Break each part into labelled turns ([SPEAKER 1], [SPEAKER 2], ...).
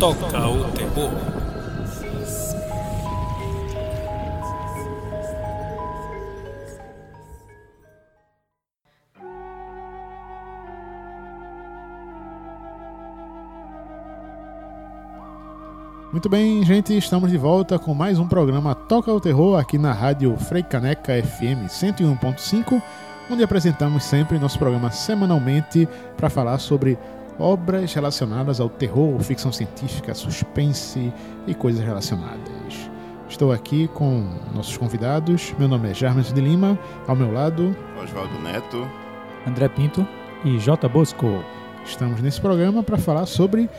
[SPEAKER 1] Toca o Terror.
[SPEAKER 2] Muito bem, gente, estamos de volta com mais um programa Toca o Terror aqui na rádio Freicaneca FM 101.5, onde apresentamos sempre nosso programa semanalmente para falar sobre obras relacionadas ao terror, ficção científica, suspense e coisas relacionadas. Estou aqui com nossos convidados. Meu nome é Jarmes de Lima, ao meu lado,
[SPEAKER 3] Oswaldo Neto.
[SPEAKER 4] André Pinto e J. Bosco.
[SPEAKER 2] Estamos nesse programa para falar sobre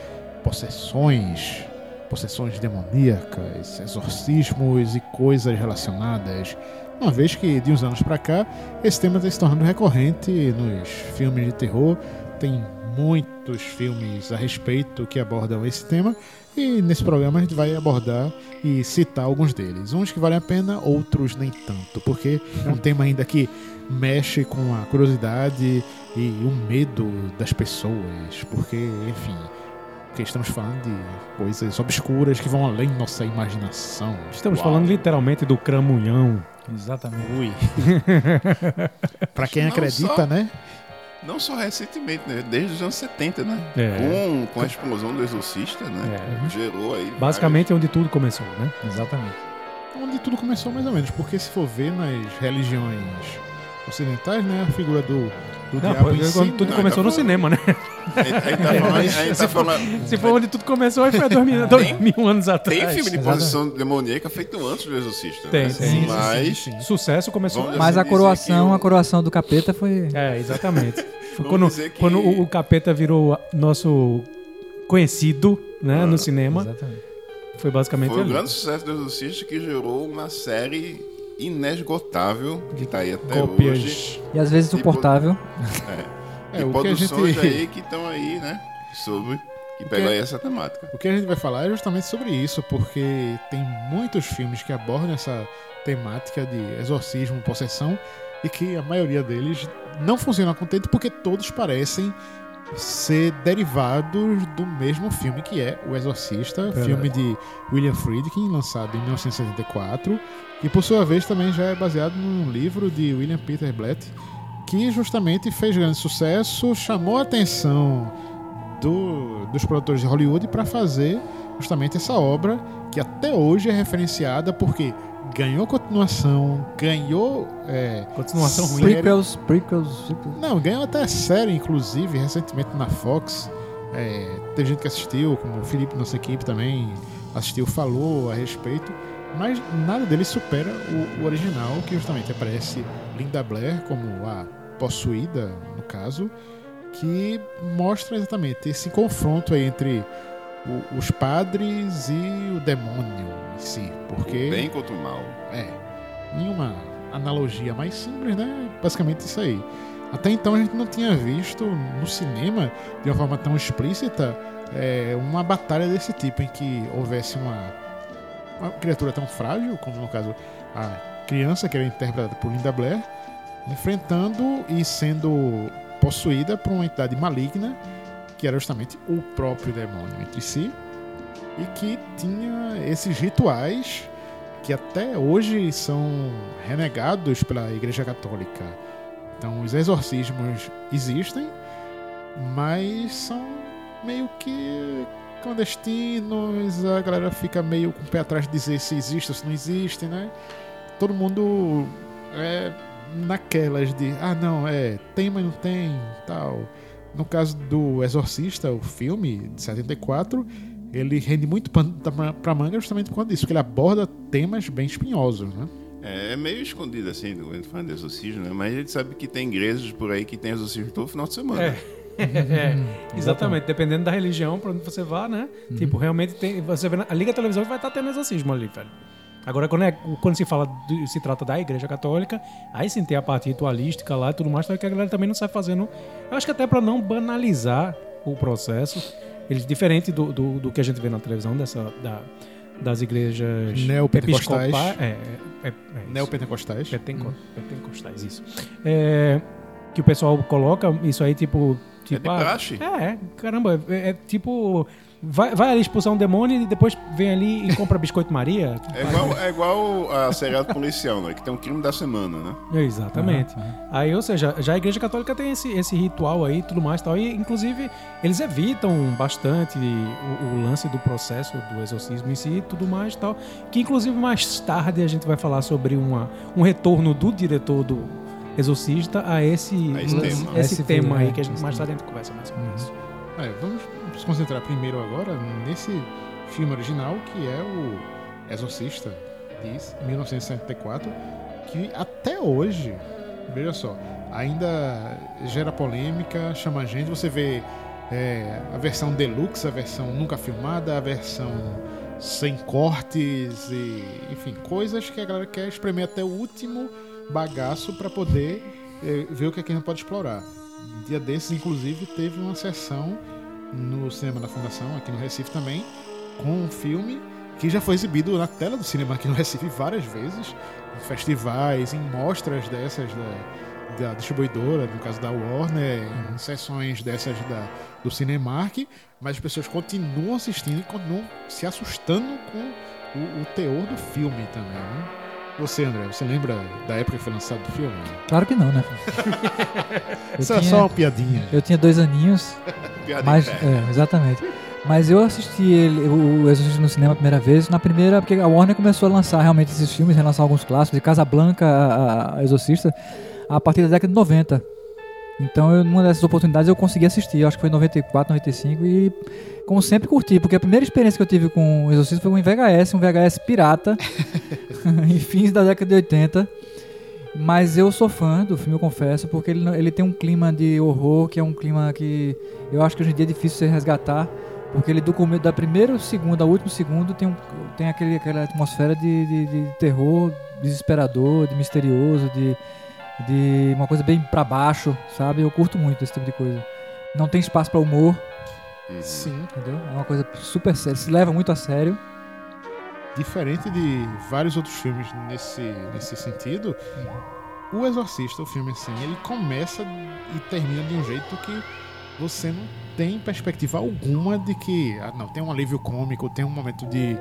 [SPEAKER 2] possessões, possessões demoníacas, exorcismos e coisas relacionadas. Uma vez que de uns anos para cá esse tema está se tornando recorrente nos filmes de terror, tem muitos filmes a respeito que abordam esse tema e nesse programa a gente vai abordar e citar alguns deles. Uns que valem a pena, outros nem tanto, porque é um tema ainda que mexe com a curiosidade e o medo das pessoas, porque, enfim, porque estamos falando de coisas obscuras que vão além da nossa imaginação.
[SPEAKER 4] Estamos
[SPEAKER 3] Uau.
[SPEAKER 4] falando literalmente do cramunhão.
[SPEAKER 5] Exatamente.
[SPEAKER 2] Ui. pra quem
[SPEAKER 3] Não
[SPEAKER 2] acredita,
[SPEAKER 3] só-
[SPEAKER 2] né?
[SPEAKER 3] Não só recentemente, né? Desde os anos 70, né?
[SPEAKER 4] É.
[SPEAKER 3] Com, com a explosão do Exorcista, né?
[SPEAKER 4] É.
[SPEAKER 3] Gerou aí.
[SPEAKER 4] Basicamente é onde tudo começou, né?
[SPEAKER 5] Exatamente.
[SPEAKER 2] Onde tudo começou mais ou menos, porque se for ver nas religiões ocidentais, né, a figura do, do
[SPEAKER 4] Não,
[SPEAKER 2] diabo
[SPEAKER 4] pô,
[SPEAKER 2] em si,
[SPEAKER 4] quando tudo
[SPEAKER 3] não,
[SPEAKER 4] começou
[SPEAKER 3] tá
[SPEAKER 4] no
[SPEAKER 3] falando-
[SPEAKER 4] cinema, né?
[SPEAKER 3] vários. A gente- a gente tá falando. A gente tá falando
[SPEAKER 4] Se for onde tudo começou, aí foi há dois mil, dois mil anos atrás.
[SPEAKER 3] tem filme de possessão demoníaca feito antes do Exorcista.
[SPEAKER 4] Tem,
[SPEAKER 3] né?
[SPEAKER 4] tem.
[SPEAKER 3] Mas.
[SPEAKER 2] sim, sim.
[SPEAKER 4] Sucesso começou.
[SPEAKER 3] Vamos
[SPEAKER 5] Mas a coroação,
[SPEAKER 3] o-
[SPEAKER 5] a coroação do capeta foi.
[SPEAKER 4] É, exatamente. Foi quando
[SPEAKER 3] que-
[SPEAKER 4] quando o, o capeta virou nosso conhecido, né, no cinema,
[SPEAKER 5] Exatamente.
[SPEAKER 4] foi basicamente
[SPEAKER 3] Foi o
[SPEAKER 4] ali.
[SPEAKER 3] grande sucesso do Exorcista que gerou uma série inesgotável que tá aí até
[SPEAKER 4] Cópias.
[SPEAKER 3] hoje.
[SPEAKER 5] E às vezes suportável.
[SPEAKER 2] É,
[SPEAKER 3] e
[SPEAKER 2] o que a
[SPEAKER 3] produções
[SPEAKER 2] gente-
[SPEAKER 3] aí que estão aí, né? Sobre. Que pegam aí essa temática.
[SPEAKER 2] O que a gente vai falar é justamente sobre isso, porque tem muitos filmes que abordam essa temática de exorcismo, possessão, e que a maioria deles não funciona contente porque todos parecem ser derivados do mesmo filme que é O Exorcista,
[SPEAKER 4] Verdade.
[SPEAKER 2] filme de William Friedkin, lançado em 1974, e por sua vez também já é baseado num livro de William Peter Blatt, que justamente fez grande sucesso, chamou a atenção do- dos produtores de Hollywood para fazer justamente essa obra que até hoje é referenciada porque ganhou continuação, ganhou é,
[SPEAKER 4] Continuação ruim.
[SPEAKER 5] Prequels, prequels, prequels.
[SPEAKER 2] não, ganhou até série, inclusive, recentemente na Fox. É, teve gente que assistiu, como o Felipe, nossa equipe também assistiu, falou a respeito. Mas nada dele supera o, o original, que justamente aparece Linda Blair como a possuída, no caso, que mostra exatamente esse confronto aí entre o- os padres e o demônio em si. Porque.
[SPEAKER 3] Bem contra o mal.
[SPEAKER 2] É. Em uma analogia mais simples, né? Basicamente isso aí. Até então a gente não tinha visto no cinema, de uma forma tão explícita, é, uma batalha desse tipo, em que houvesse uma, uma criatura tão frágil, como no caso a criança, que era interpretada por Linda Blair, enfrentando e sendo possuída por uma entidade maligna, que era justamente o próprio demônio entre si, e que tinha esses rituais que até hoje são renegados pela Igreja Católica. Então, os exorcismos existem, mas são meio que clandestinos, a galera fica meio com o pé atrás de dizer se existe ou se não existe, né? Todo mundo é naquelas de, ah, não, é, tem, mas não tem, tal. No caso do Exorcista, o filme de 74, ele rende muito pano pra- pra manga justamente por conta disso, porque ele aborda temas bem espinhosos, né?
[SPEAKER 3] É, é meio escondido assim, quando a gente fala de exorcismo, né? Mas a gente sabe que tem igrejas por aí que tem exorcismo todo final de semana.
[SPEAKER 4] É. É, exatamente, dependendo da religião pra onde você vá, né? Tipo, realmente tem. Você vê na, liga a televisão e vai estar tendo exorcismo ali, velho. Agora, quando, é, quando se fala, de- se trata da igreja católica, aí sim tem a parte ritualística lá e tudo mais, que a galera também não sai fazendo. Eu acho que até pra não banalizar o processo, eles, diferente do, do, do que a gente vê na televisão, dessa, da, das igrejas
[SPEAKER 2] Neopentecostais.
[SPEAKER 4] É, é, é, é.
[SPEAKER 2] Neopentecostais.
[SPEAKER 4] Penteco- Pentecostais, isso. É, que o pessoal coloca isso aí, tipo, Tipo,
[SPEAKER 3] de
[SPEAKER 4] ah,
[SPEAKER 3] praxe.
[SPEAKER 4] É, caramba, é, é tipo. Vai, vai ali expulsar um demônio e depois vem ali e compra biscoito Maria.
[SPEAKER 3] É igual, é igual a seriado policial, né? Que tem um crime da semana, né?
[SPEAKER 4] Exatamente. Aí, ou seja, já a Igreja Católica tem esse, esse ritual aí e tudo mais e tal. E, inclusive, eles evitam bastante o, o lance do processo do exorcismo em si e tudo mais e tal. Que, inclusive, mais tarde a gente vai falar sobre uma, um retorno do diretor do Exorcista a esse,
[SPEAKER 3] A esse
[SPEAKER 4] lance-
[SPEAKER 3] tema.
[SPEAKER 4] esse
[SPEAKER 5] Esse
[SPEAKER 4] tema aí que a gente
[SPEAKER 5] Esse
[SPEAKER 4] mais tarde a gente conversa mais sobre isso.
[SPEAKER 2] É, vamos se concentrar primeiro agora nesse filme original que é o Exorcista de 1974, que até hoje, veja só, ainda gera polêmica, chama gente. Você vê é, a versão deluxe, a versão nunca filmada, a versão sem cortes e enfim, coisas que a galera quer espremer até o último bagaço para poder é, ver o que, é que a gente pode explorar. Dia desses, inclusive, teve uma sessão no cinema da Fundação, aqui no Recife também, com um filme que já foi exibido na tela do cinema aqui no Recife várias vezes, em festivais, em mostras dessas da, da distribuidora, no caso da Warner, em sessões dessas da, do Cinemark, mas as pessoas continuam assistindo e continuam se assustando com o, o teor do filme também. Né? Você, André, você lembra da época que foi lançado o filme?
[SPEAKER 5] Claro que não, né?
[SPEAKER 2] Isso é só uma piadinha.
[SPEAKER 5] Eu tinha dois aninhos,
[SPEAKER 3] Piada
[SPEAKER 5] mas é, exatamente. Mas eu assisti ele, o Exorcista no cinema a primeira vez, na primeira, porque a Warner começou a lançar realmente esses filmes, relançar alguns clássicos, de Casablanca a, a Exorcista, a partir da década de 90. Então, eu, numa dessas oportunidades eu consegui assistir, eu acho que foi em 94, 95 e como sempre curti, porque a primeira experiência que eu tive com o Exorcista foi um VHS, um VHS pirata, em fins da década de 80. Mas eu sou fã do filme, eu confesso, porque ele, ele tem um clima de horror, que é um clima que eu acho que hoje em dia é difícil você resgatar, porque ele do começo, da primeiro segundo ao último segundo tem, um, tem aquele, aquela atmosfera de, de, de terror desesperador, de misterioso, de, de uma coisa bem pra baixo, sabe? Eu curto muito esse tipo de coisa. Não tem espaço pra humor,
[SPEAKER 3] Uhum.
[SPEAKER 2] Sim.
[SPEAKER 5] entendeu? É uma coisa super séria, se leva muito a sério.
[SPEAKER 2] Diferente de vários outros filmes nesse, nesse sentido, o Exorcista, o filme assim, ele começa e termina de um jeito que você não tem perspectiva alguma de que, ah, não, tem um alívio cômico, tem um momento de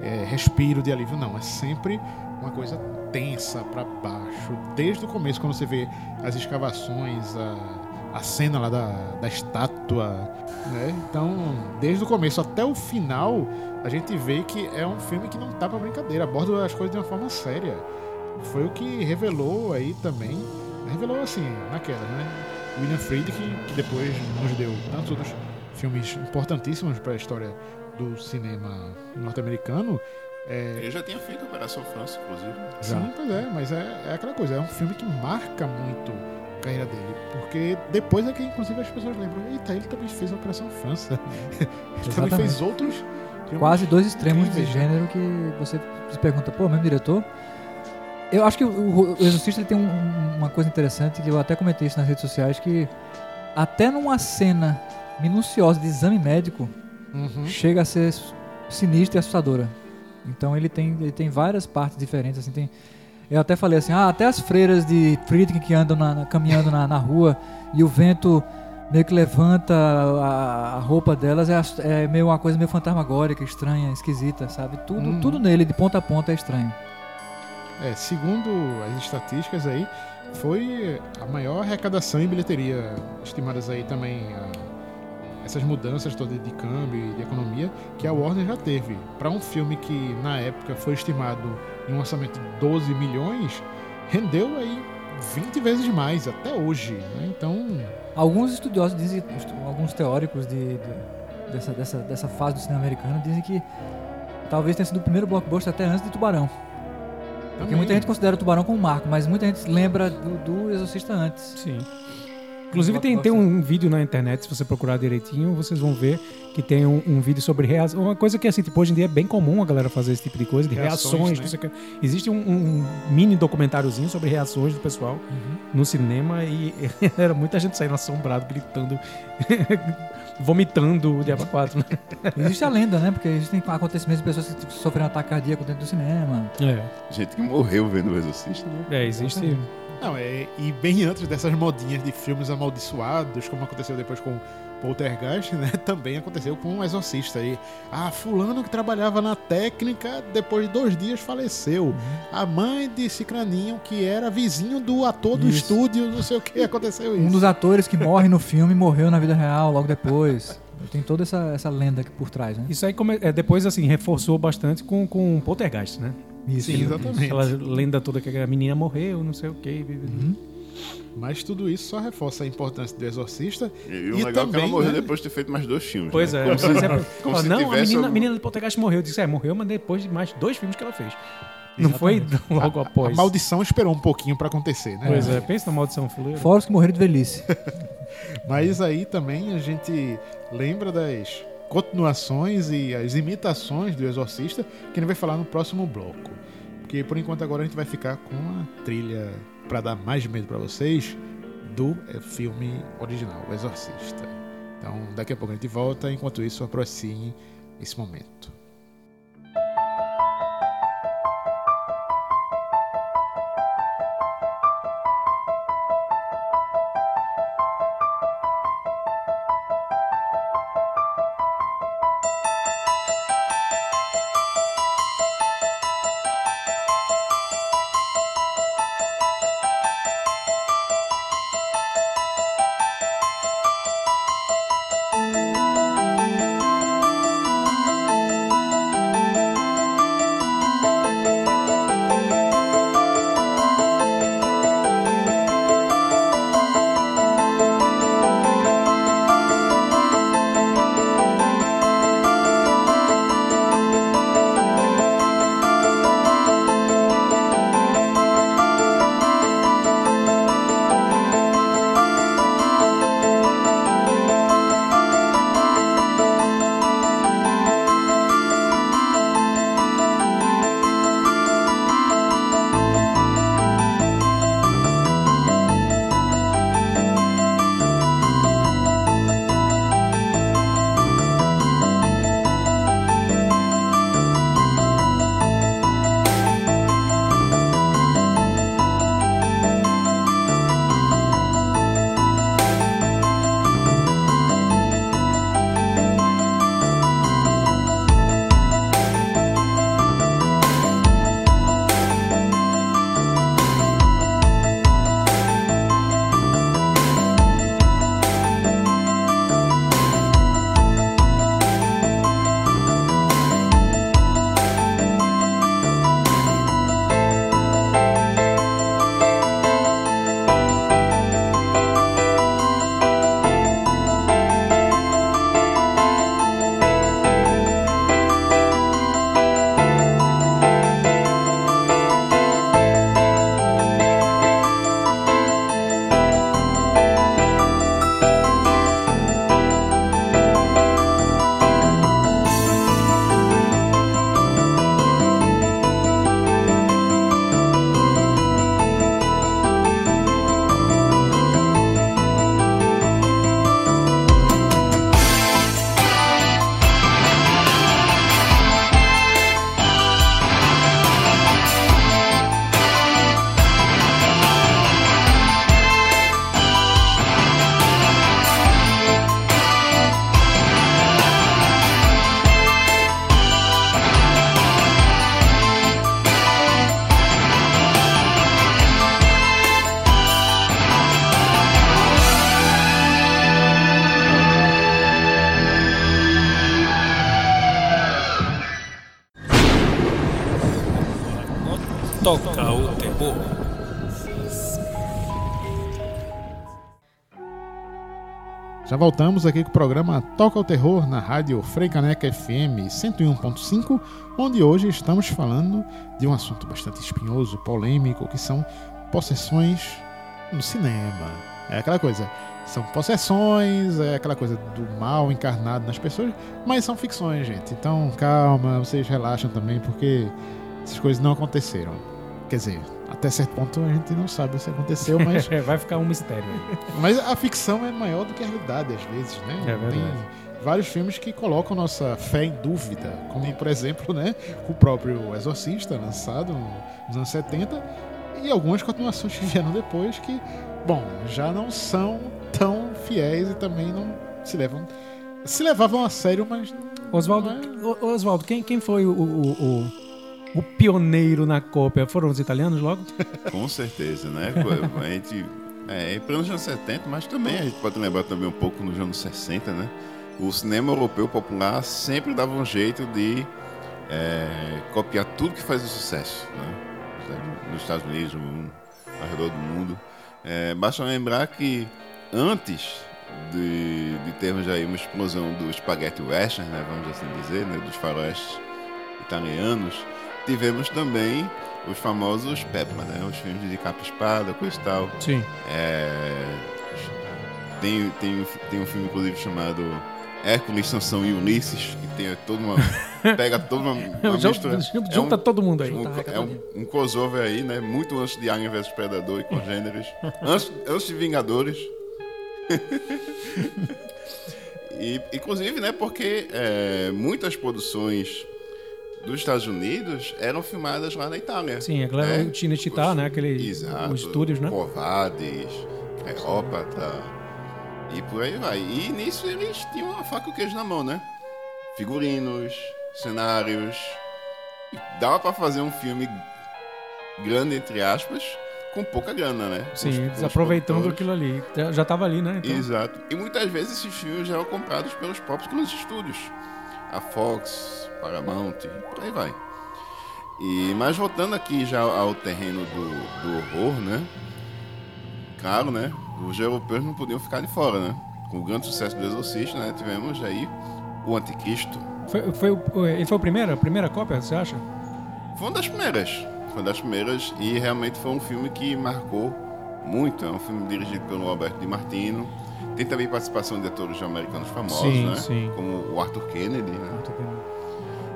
[SPEAKER 2] é, respiro, de alívio, não. É sempre uma coisa tensa pra baixo. Desde o começo, quando você vê as escavações, a, a cena lá da, da estátua, né? Então, desde o começo até o final, a gente vê que é um filme que não tá pra brincadeira, aborda as coisas de uma forma séria. Foi o que revelou aí também, revelou assim, naquela, né? William Friedkin, que depois nos deu tantos outros filmes importantíssimos para a história do cinema norte-americano. É,
[SPEAKER 3] Ele já tinha feito Operação França, inclusive.
[SPEAKER 2] Sim, pois é, mas é, é aquela coisa, é um filme que marca muito carreira dele. Porque depois é que, inclusive, as pessoas lembram, eita, ele também fez a Operação França. ele também
[SPEAKER 5] Exatamente.
[SPEAKER 2] fez outros.
[SPEAKER 5] Quase dois extremos de
[SPEAKER 2] né?
[SPEAKER 5] gênero que você se pergunta, pô, mesmo diretor? Eu acho que o, o Exorcista ele tem um- uma coisa interessante, que eu até comentei isso nas redes sociais, que até numa cena minuciosa de exame médico,
[SPEAKER 2] Uhum.
[SPEAKER 5] chega a ser sinistra e assustadora. Então ele tem, ele tem várias partes diferentes, assim, tem... Eu até falei assim, ah, até as freiras de Friedkin que andam na- na- caminhando na, na rua e o vento meio que levanta a, a roupa delas, é, é meio uma coisa meio fantasmagórica, estranha, esquisita, sabe? Tudo,
[SPEAKER 2] Uhum.
[SPEAKER 5] tudo nele, de ponta a ponta, é estranho.
[SPEAKER 2] É, segundo as estatísticas aí, foi a maior arrecadação em bilheteria, estimadas aí também a- essas mudanças todas de câmbio e de economia que a Warner já teve. Para um filme que na época foi estimado em um orçamento de 12 milhões, rendeu aí 20 vezes mais até hoje. né? Então,
[SPEAKER 5] Alguns estudiosos dizem, alguns teóricos de, de- dessa, dessa, dessa fase do cinema americano dizem que talvez tenha sido o primeiro blockbuster até antes de Tubarão. Porque
[SPEAKER 2] também-
[SPEAKER 5] muita gente considera o Tubarão como um marco, mas muita gente lembra do, do Exorcista antes.
[SPEAKER 4] Sim. Inclusive tem, tem um vídeo na internet, se você procurar direitinho, vocês vão ver que tem um, um vídeo sobre reação. Uma coisa que assim, tipo, hoje em dia é bem comum a galera fazer esse tipo de coisa, de
[SPEAKER 2] Reações,
[SPEAKER 4] reações.
[SPEAKER 2] né?
[SPEAKER 4] Existe um, um mini documentáriozinho sobre reações do pessoal no cinema e era muita gente saindo assombrado, gritando, vomitando o Diabo 4. Né?
[SPEAKER 5] Existe a lenda, né? Porque existem acontecimentos de pessoas que sofreram um ataque cardíaco dentro do cinema.
[SPEAKER 4] É,
[SPEAKER 3] Gente que morreu vendo o Exorcista, né?
[SPEAKER 4] é existe.
[SPEAKER 2] Ah, Não, é, e bem antes dessas modinhas de filmes amaldiçoados, como aconteceu depois com Poltergeist, né? Também aconteceu com o Exorcista aí. Ah, fulano que trabalhava na técnica, depois de dois dias faleceu. A mãe de Cicraninho, que era vizinho do ator do
[SPEAKER 5] Isso.
[SPEAKER 2] estúdio, não sei o que, aconteceu isso.
[SPEAKER 5] Um dos atores que morre no filme morreu na vida real logo depois. Tem toda essa, essa lenda aqui por trás, né?
[SPEAKER 4] Isso aí come- é, depois, assim, reforçou bastante com, com Poltergeist, né?
[SPEAKER 5] Isso.
[SPEAKER 2] Sim, exatamente.
[SPEAKER 4] Aquela lenda toda que a menina morreu, não sei o quê.
[SPEAKER 2] Mas tudo isso só reforça a importância do Exorcista.
[SPEAKER 3] E o legal é que ela
[SPEAKER 2] também,
[SPEAKER 3] morreu
[SPEAKER 2] né?
[SPEAKER 3] depois de ter feito mais dois filmes.
[SPEAKER 4] Pois
[SPEAKER 3] né?
[SPEAKER 4] é.
[SPEAKER 3] Como
[SPEAKER 4] Você
[SPEAKER 3] se-
[SPEAKER 4] sempre
[SPEAKER 3] como
[SPEAKER 4] não, a menina,
[SPEAKER 3] algum-
[SPEAKER 4] a menina do Poltergeist morreu. Eu disse, é, morreu, mas depois de mais dois filmes que ela fez. Não foi logo
[SPEAKER 2] A
[SPEAKER 4] após.
[SPEAKER 2] maldição esperou um pouquinho pra acontecer, né?
[SPEAKER 4] Pois é, pensa na maldição fuleira.
[SPEAKER 5] Fora os que morreram de velhice.
[SPEAKER 2] Mas aí também a gente lembra das continuações e as imitações do Exorcista, que a gente vai falar no próximo bloco. Porque por enquanto agora a gente vai ficar com a trilha pra dar mais medo pra vocês do eh, filme original, O Exorcista. Então daqui a pouco a gente volta, enquanto isso aprecie esse momento. Voltamos aqui com o programa Toca o Terror na rádio Freicaneca FM 101.5, onde hoje estamos falando de um assunto bastante espinhoso, polêmico, que são possessões no cinema. É aquela coisa, são possessões, é aquela coisa do mal encarnado nas pessoas, mas são ficções, gente. Então calma, vocês relaxam também, porque essas coisas não aconteceram. Quer dizer, até certo ponto a gente não sabe se aconteceu, mas
[SPEAKER 4] vai ficar um mistério.
[SPEAKER 2] mas a ficção é maior do que a realidade, às vezes, né?
[SPEAKER 4] É verdade.
[SPEAKER 2] Tem vários filmes que colocam nossa fé em dúvida, como, por exemplo, né, o próprio Exorcista, lançado nos anos 70, e algumas continuações que vieram depois que, bom, já não são tão fiéis e também não se levam. Se levavam a sério, mas.
[SPEAKER 4] Oswaldo,
[SPEAKER 2] é-
[SPEAKER 4] Oswaldo, quem, quem foi o, o, o, o pioneiro na cópia? Foram os italianos logo?
[SPEAKER 3] Com certeza, né? A gente. É, pelos anos 70, mas também a gente pode lembrar também um pouco nos anos 60, né? O cinema europeu popular sempre dava um jeito de é, copiar tudo que faz sucesso, né? Nos Estados Unidos, no, ao redor do mundo. É, basta lembrar que antes de, de termos aí uma explosão do spaghetti western, né? Vamos assim dizer, né? Dos faróis italianos, tivemos também os famosos Peppa, né? Os filmes de capa espada, coisa e tal.
[SPEAKER 4] Sim.
[SPEAKER 3] É, tem, tem, um- tem um filme, inclusive, chamado Hércules, Sansão e Ulisses, que tem toda uma. pega toda uma, uma mistura.
[SPEAKER 4] Junta,
[SPEAKER 3] É um-
[SPEAKER 4] todo mundo aí.
[SPEAKER 3] um, é um, um crossover aí, né? Muito antes de Alien vs Predador e congêneres. antes, antes de Vingadores. e, inclusive, né? Porque é, muitas produções dos Estados Unidos eram filmadas lá na Itália.
[SPEAKER 4] Sim, a galera
[SPEAKER 3] É,
[SPEAKER 4] do Cinecittà,
[SPEAKER 3] os-
[SPEAKER 4] né? Aquele,
[SPEAKER 3] Exato.
[SPEAKER 4] os estúdios, né?
[SPEAKER 3] Covades, Cleópatra e por aí vai. E nisso eles tinham a faca e o queijo na mão, né? Figurinos, cenários. E Dava pra fazer um filme grande, entre aspas, com pouca grana, né?
[SPEAKER 4] Sim,
[SPEAKER 3] Os-
[SPEAKER 4] eles
[SPEAKER 3] os
[SPEAKER 4] aproveitando
[SPEAKER 3] produtores.
[SPEAKER 4] aquilo ali. Já- Já tava ali, né? Então,
[SPEAKER 3] Exato. E muitas vezes esses filmes já eram comprados pelos próprios estúdios. A Fox, Paramount, e por aí vai. E, mas voltando aqui já ao terreno do, do horror, né? Claro, né? Os europeus não podiam ficar de fora, né? Com o grande sucesso do Exorcista, né? Tivemos aí o Anticristo.
[SPEAKER 4] foi, foi ele foi o primeiro? A primeira cópia, você acha?
[SPEAKER 3] Foi uma das primeiras. Foi uma das primeiras e realmente foi um filme que marcou muito. É um filme dirigido pelo Alberto Di Martino. Tem também participação de atores americanos famosos,
[SPEAKER 4] Sim,
[SPEAKER 3] né?
[SPEAKER 4] sim.
[SPEAKER 3] Como o Arthur Kennedy, né?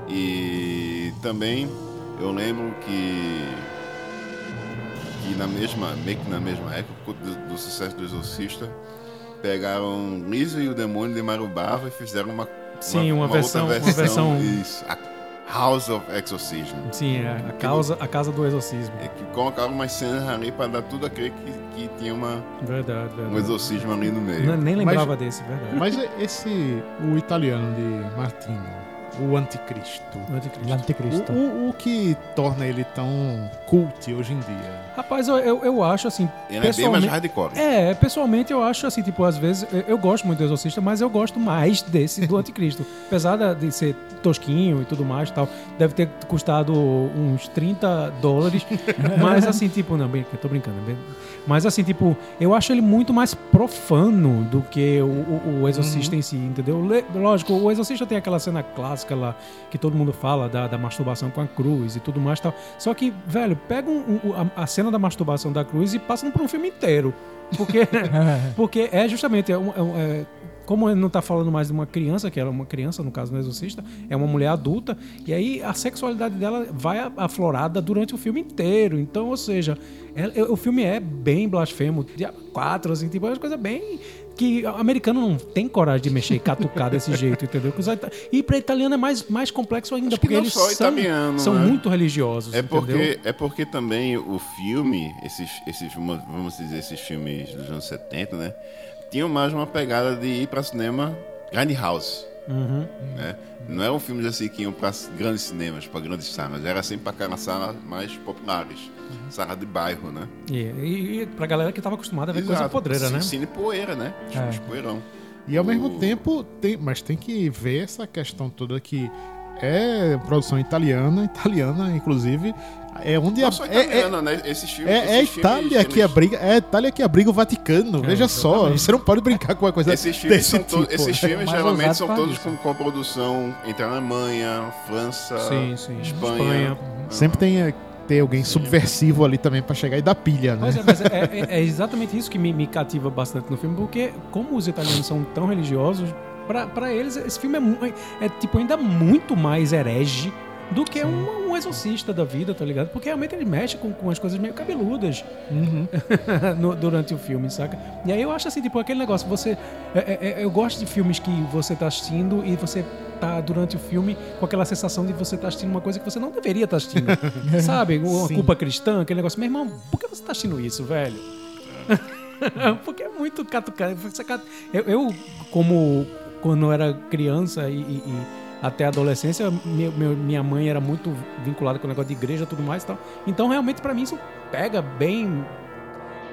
[SPEAKER 3] E também eu lembro que que na mesma, meio que na mesma época do, do sucesso do Exorcista, pegaram Liso e o Demônio de Mário Bava e fizeram uma
[SPEAKER 4] Sim, uma
[SPEAKER 3] outra
[SPEAKER 4] versão- uma versão-
[SPEAKER 3] Isso, a House of Exorcism.
[SPEAKER 4] Sim, é a, causa, a casa do exorcismo.
[SPEAKER 3] É que colocaram umas cenas ali para dar tudo a crer que, que tinha uma,
[SPEAKER 4] Verdade,
[SPEAKER 3] um
[SPEAKER 4] verdade.
[SPEAKER 3] exorcismo ali no meio.
[SPEAKER 4] Não- nem lembrava desse, verdade.
[SPEAKER 2] Mas esse, o italiano de Martino, o Anticristo,
[SPEAKER 4] O Anticristo.
[SPEAKER 5] De Anticristo.
[SPEAKER 2] o, o, o que torna ele tão cult hoje em dia?
[SPEAKER 4] Rapaz, eu, eu, eu acho assim.
[SPEAKER 3] Ele é bem mais
[SPEAKER 4] pessoalmente,
[SPEAKER 3] hardcore.
[SPEAKER 4] É, pessoalmente eu acho assim, tipo, às vezes eu, eu gosto muito do Exorcista, mas eu gosto mais desse do Anticristo. Apesar de ser tosquinho e tudo mais e tal, deve ter custado uns 30 dólares. mas assim, tipo, não, bem, eu tô brincando. bem- mas assim, tipo, eu acho ele muito mais profano do que o, o- o Exorcista em si, entendeu? Lógico, o Exorcista tem aquela cena clássica lá que todo mundo fala da, da masturbação com a cruz e tudo mais tal. Só que, velho, pega um- um- a, a cena da masturbação da cruz e passa por um filme inteiro. Porque, porque é justamente. É é é- como ele não tá falando mais de uma criança, que era uma criança, no caso do Exorcista, é uma mulher adulta, e aí a sexualidade dela vai aflorada durante o filme inteiro. Então, ou seja, é- é- o filme é bem blasfemo, dia 4, assim, tipo, é uma coisa bem. Que o americano não tem coragem de mexer e catucar desse jeito, entendeu? E para italiano é mais, mais complexo ainda, porque eles são,
[SPEAKER 3] italiano,
[SPEAKER 4] são
[SPEAKER 3] né?
[SPEAKER 4] muito religiosos.
[SPEAKER 3] É
[SPEAKER 4] entendeu?
[SPEAKER 3] porque, é porque também o filme, esses, esses, vamos dizer, esses filmes dos anos 70, né? Tinham mais uma pegada de ir pra cinema grande house.
[SPEAKER 4] Uhum.
[SPEAKER 3] Né? Não eram filmes assim que iam para grandes cinemas, para grandes salas. Era sempre para aquelas salas mais populares.
[SPEAKER 4] Uhum.
[SPEAKER 3] Sala de bairro, né?
[SPEAKER 4] E, e, e pra galera que tava acostumada a ver coisa
[SPEAKER 3] Exato.
[SPEAKER 4] podreira,
[SPEAKER 3] Cine-
[SPEAKER 4] né?
[SPEAKER 3] Cine poeira, né? Filmes poeirão.
[SPEAKER 2] E ao mesmo
[SPEAKER 3] O-
[SPEAKER 2] tempo, tem, mas tem que ver essa questão toda que é produção italiana, italiana, inclusive, é onde
[SPEAKER 3] Não
[SPEAKER 2] a,
[SPEAKER 3] só
[SPEAKER 2] é, é,
[SPEAKER 3] italiana, né? Esses filmes.
[SPEAKER 2] é, é
[SPEAKER 3] esses
[SPEAKER 2] Itália
[SPEAKER 3] filmes,
[SPEAKER 2] que abriga, é a Itália que abriga o Vaticano. Veja só,
[SPEAKER 4] exatamente.
[SPEAKER 2] você não pode brincar com uma coisa
[SPEAKER 3] Esses filmes,
[SPEAKER 2] desse
[SPEAKER 3] são
[SPEAKER 2] tipo.
[SPEAKER 3] to- esses filmes
[SPEAKER 5] Mais
[SPEAKER 3] geralmente são todos
[SPEAKER 5] isso.
[SPEAKER 3] com coprodução entre a Alemanha, França,
[SPEAKER 4] Sim, sim.
[SPEAKER 3] Espanha.
[SPEAKER 4] Espanha.
[SPEAKER 2] Sempre tem é, ter alguém subversivo ali também pra chegar e dar pilha, né?
[SPEAKER 4] Mas, é, mas é, é- é exatamente isso que me, me cativa bastante no filme, porque como os italianos são tão religiosos, pra, pra eles esse filme é, mu- é, tipo ainda muito mais herege do que um, um exorcista da vida, tá ligado? Porque realmente ele mexe com, com as coisas meio cabeludas
[SPEAKER 2] Uhum.
[SPEAKER 4] no- durante o filme, saca? E aí eu acho assim, tipo, aquele negócio, você. é- é- é- eu gosto de filmes que você tá assistindo e você tá durante o filme com aquela sensação de você tá assistindo uma coisa que você não deveria estar tá assistindo. Sabe? Uma Sim. culpa cristã, aquele negócio. Meu irmão, por que você tá assistindo isso, velho? Porque é muito catucado. Eu, eu, como quando eu era criança e, e, e até a adolescência, minha, minha mãe era muito vinculada com o negócio de igreja e tudo mais e tal. Então, realmente, para mim, isso pega bem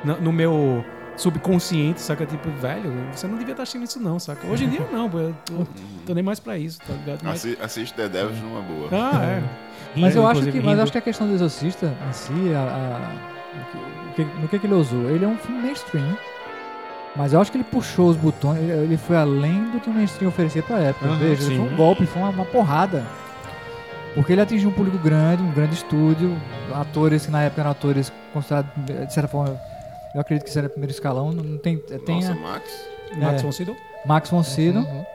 [SPEAKER 4] no, no meu subconsciente, saca? Tipo, velho, você não devia estar assistindo isso, não, saca? Hoje em dia, não, eu tô, tô nem mais pra isso, tá ligado?
[SPEAKER 3] Mas... assiste The Devils numa boa.
[SPEAKER 4] Ah, é.
[SPEAKER 5] Mas eu acho que, mas acho que a questão do Exorcista em si, a, a, o que, no que, que ele usou? Ele é um filme mainstream. Mas eu acho que ele puxou os botões, ele foi além do que o mainstream oferecia pra época. Uhum, Veja, foi um golpe, foi uma, uma, porrada. Porque ele atingiu um público grande, um grande estúdio, atores que na época eram atores considerados, de certa forma, eu acredito que seria primeiro escalão. Não tem, tem
[SPEAKER 3] Nossa,
[SPEAKER 5] a,
[SPEAKER 3] Max.
[SPEAKER 4] É, Max von Sydow?
[SPEAKER 5] Max von Sydow. Uhum.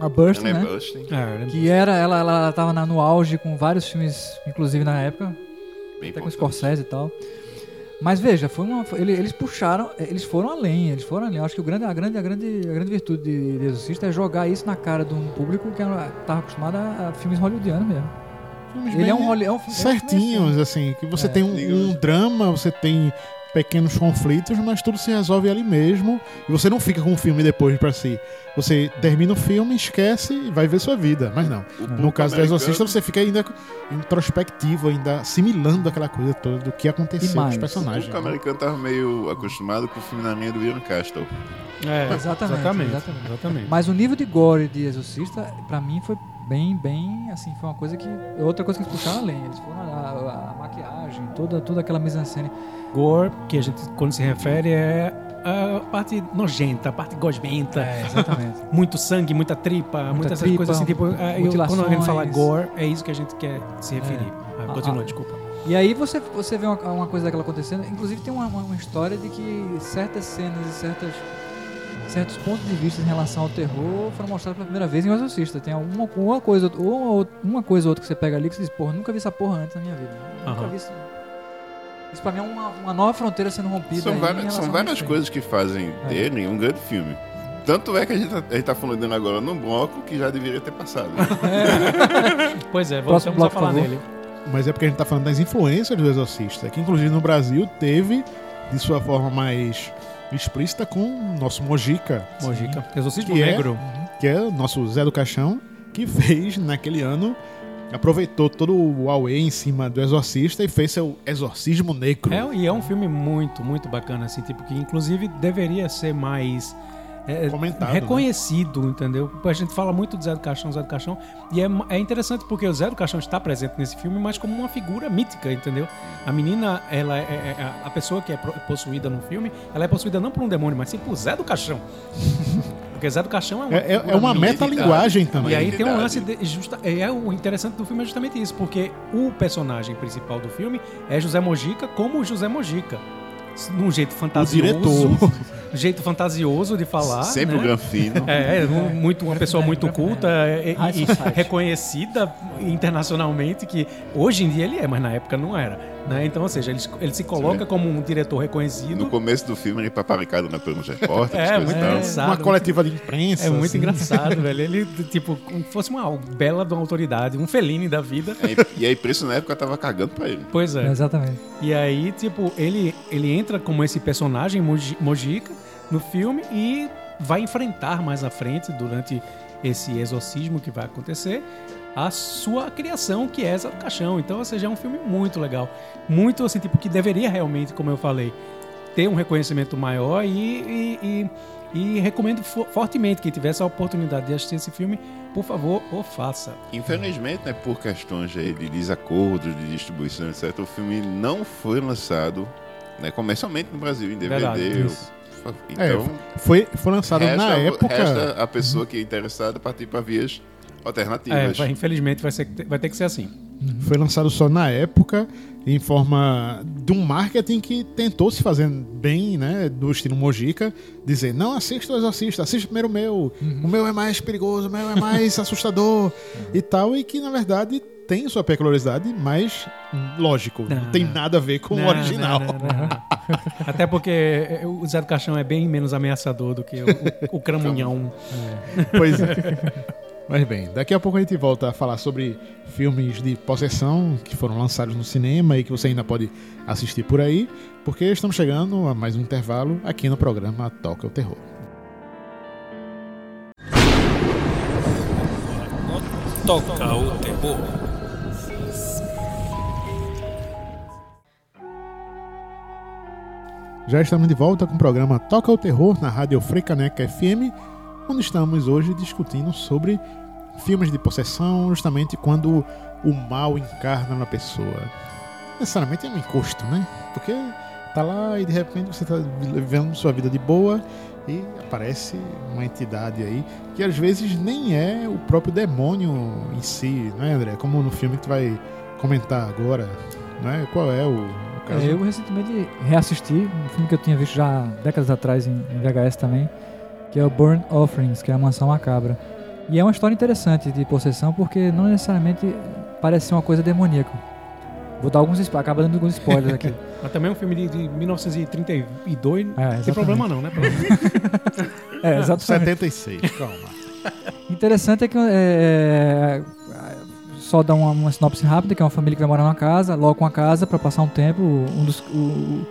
[SPEAKER 5] A Burst, né? É, que era, ela, ela tava na, no auge com vários filmes, inclusive na época. Bem até com Scorsese e tal. Mas veja, foi uma, eles puxaram, eles foram além, eles foram além. Eu acho que o grande, a, grande, a, grande, a grande virtude de, de Exorcista é jogar isso na cara de um público que estava acostumado a, a filmes hollywoodianos mesmo.
[SPEAKER 2] Filmes Ele é um, é um certinhos, assim, que você é. tem um, um drama, você tem pequenos conflitos, mas tudo se resolve ali mesmo. E você não fica com o filme depois para si. Você termina o filme, esquece e vai ver sua vida. Mas não. O no caso do Exorcista, você fica ainda introspectivo, ainda assimilando aquela coisa toda do que aconteceu com os personagens.
[SPEAKER 3] O americano tava meio acostumado com o filme na linha do Ian Castle.
[SPEAKER 5] É, exatamente, exatamente, exatamente, exatamente. Mas o nível de gore de Exorcista, para mim, foi bem, bem, assim, foi uma coisa que... Outra coisa que eles puxaram além. Eles foram a, a, a maquiagem, toda, toda aquela mise-en-scène
[SPEAKER 4] gore, que a gente, quando se refere, é a parte nojenta, a parte gosmenta.
[SPEAKER 5] É, exatamente.
[SPEAKER 4] muito sangue, muita tripa, muita muitas tripa, coisas assim. Tipo, é, eu, quando a gente fala gore, é isso que a gente quer se referir. É. Ah, continua, ah, desculpa.
[SPEAKER 5] E aí você, você vê uma, uma coisa daquela acontecendo. Inclusive tem uma, uma história de que certas cenas e certas certos pontos de vista em relação ao terror foram mostrados pela primeira vez em O Exorcista. Tem alguma uma coisa, uma, uma coisa ou outra que você pega ali que você diz, porra, nunca vi essa porra antes na minha vida. Nunca vi isso isso pra mim é uma, uma nova fronteira sendo rompida.
[SPEAKER 3] São várias, são várias coisas que fazem é. dele um grande filme. Tanto é que a gente, tá, a gente tá falando agora no bloco que já deveria ter passado.
[SPEAKER 4] É. pois é, vamos a falar nele.
[SPEAKER 2] Mas é porque a gente tá falando das influências do Exorcista, que inclusive no Brasil teve de sua forma mais explícita com o nosso Mojica.
[SPEAKER 4] Mojica, Exorcismo que é Negro.
[SPEAKER 2] É, que é o nosso Zé do Caixão, que fez naquele ano aproveitou todo o Huawei em cima do Exorcista e fez seu Exorcismo Negro.
[SPEAKER 4] É, e é um filme muito, muito bacana, assim, tipo, que inclusive deveria ser mais. É, Comentado, né? reconhecido, né? entendeu? A gente fala muito do Zé do Caixão, Zé do Caixão, e é, é interessante porque o Zé do Caixão está presente nesse filme, mas como uma figura mítica, entendeu? A menina, ela é, é, é a pessoa que é possuída no filme, ela é possuída não por um demônio, mas sim por Zé do Caixão. Porque Zé do Caixão é uma,
[SPEAKER 2] é, é uma metalinguagem também.
[SPEAKER 4] E aí tem um lance. De, justa, é, o interessante do filme é justamente isso, porque o personagem principal do filme é José Mojica como José Mojica. Num jeito fantasioso. O diretor. Jeito fantasioso de falar.
[SPEAKER 3] Sempre
[SPEAKER 4] né?
[SPEAKER 3] o Granfino.
[SPEAKER 4] É, é, muito, uma pessoa muito culta e, e reconhecida internacionalmente, que hoje em dia ele é, mas na época não era. Né? Então, ou seja, ele, ele se coloca como um diretor reconhecido.
[SPEAKER 3] No começo do filme, ele paparicado na Pelos Repórter.
[SPEAKER 4] é, muito engraçado.
[SPEAKER 2] Uma coletiva de imprensa.
[SPEAKER 4] É muito assim. engraçado, velho. Ele, tipo, como fosse uma bela de uma autoridade, um feline da vida.
[SPEAKER 3] É, e a imprensa na época tava cagando pra ele.
[SPEAKER 4] Pois é.
[SPEAKER 5] é. Exatamente.
[SPEAKER 4] E aí, tipo, ele, ele entra como esse personagem Mojica no filme e vai enfrentar mais à frente durante esse exorcismo que vai acontecer a sua criação, que é essa do caixão. Então, ou seja, é um filme muito legal. Muito assim, tipo, que deveria realmente, como eu falei, ter um reconhecimento maior e, e, e, e recomendo fortemente quem tivesse a oportunidade de assistir esse filme, por favor, o faça.
[SPEAKER 3] Infelizmente, né, por questões de desacordos de distribuição, etc., o filme não foi lançado né, comercialmente no Brasil, em DVD. Verdade, então,
[SPEAKER 2] é, foi, foi lançado resta, na época.
[SPEAKER 3] Resta a pessoa que é interessada partir para vias alternativas.
[SPEAKER 4] É, infelizmente vai, ser, vai ter que ser assim.
[SPEAKER 2] Foi lançado só na época, em forma de um marketing que tentou se fazer bem, né? Do estilo Mojica, dizer, não assista o Exorcista, assista primeiro o meu. Uhum. O meu é mais perigoso, o meu é mais assustador e tal, e que na verdade tem sua peculiaridade, mas lógico, não, não tem nada a ver com não, o original. Não,
[SPEAKER 4] Até porque o Zé do Caixão é bem menos ameaçador do que o, o, o Cramunhão.
[SPEAKER 2] É. Pois é. Mas bem, daqui a pouco a gente volta a falar sobre filmes de possessão que foram lançados no cinema e que você ainda pode assistir por aí, porque estamos chegando a mais um intervalo aqui no programa Toca o Terror.
[SPEAKER 1] Toca o terror.
[SPEAKER 2] Já estamos de volta com o programa Toca o Terror na Rádio Freicaneca FM, onde estamos hoje discutindo sobre filmes de possessão, justamente quando o mal encarna na pessoa. Necessariamente é um encosto, né? Porque tá lá e de repente você tá vivendo sua vida de boa e aparece uma entidade aí que às vezes nem é o próprio demônio em si, né, André? Como no filme que tu vai comentar agora, né? Qual é o caso?
[SPEAKER 5] É, eu recentemente reassisti um filme que eu tinha visto já décadas atrás em, VHS também, que é o Burn Offerings, que é a Mansão Macabra. E é uma história interessante de possessão porque não necessariamente parece ser uma coisa demoníaca. Vou dar alguns spo- acaba dando alguns spoilers aqui.
[SPEAKER 4] Mas também é um filme de, de 1932.
[SPEAKER 5] É,
[SPEAKER 4] não tem
[SPEAKER 5] exatamente.
[SPEAKER 4] problema não, né?
[SPEAKER 5] É, exatamente.
[SPEAKER 2] 76, calma.
[SPEAKER 5] Interessante é que é, é, só dá uma, uma sinopse rápida, que é uma família que vai morar numa casa, loca uma casa para passar um tempo. Um dos, o,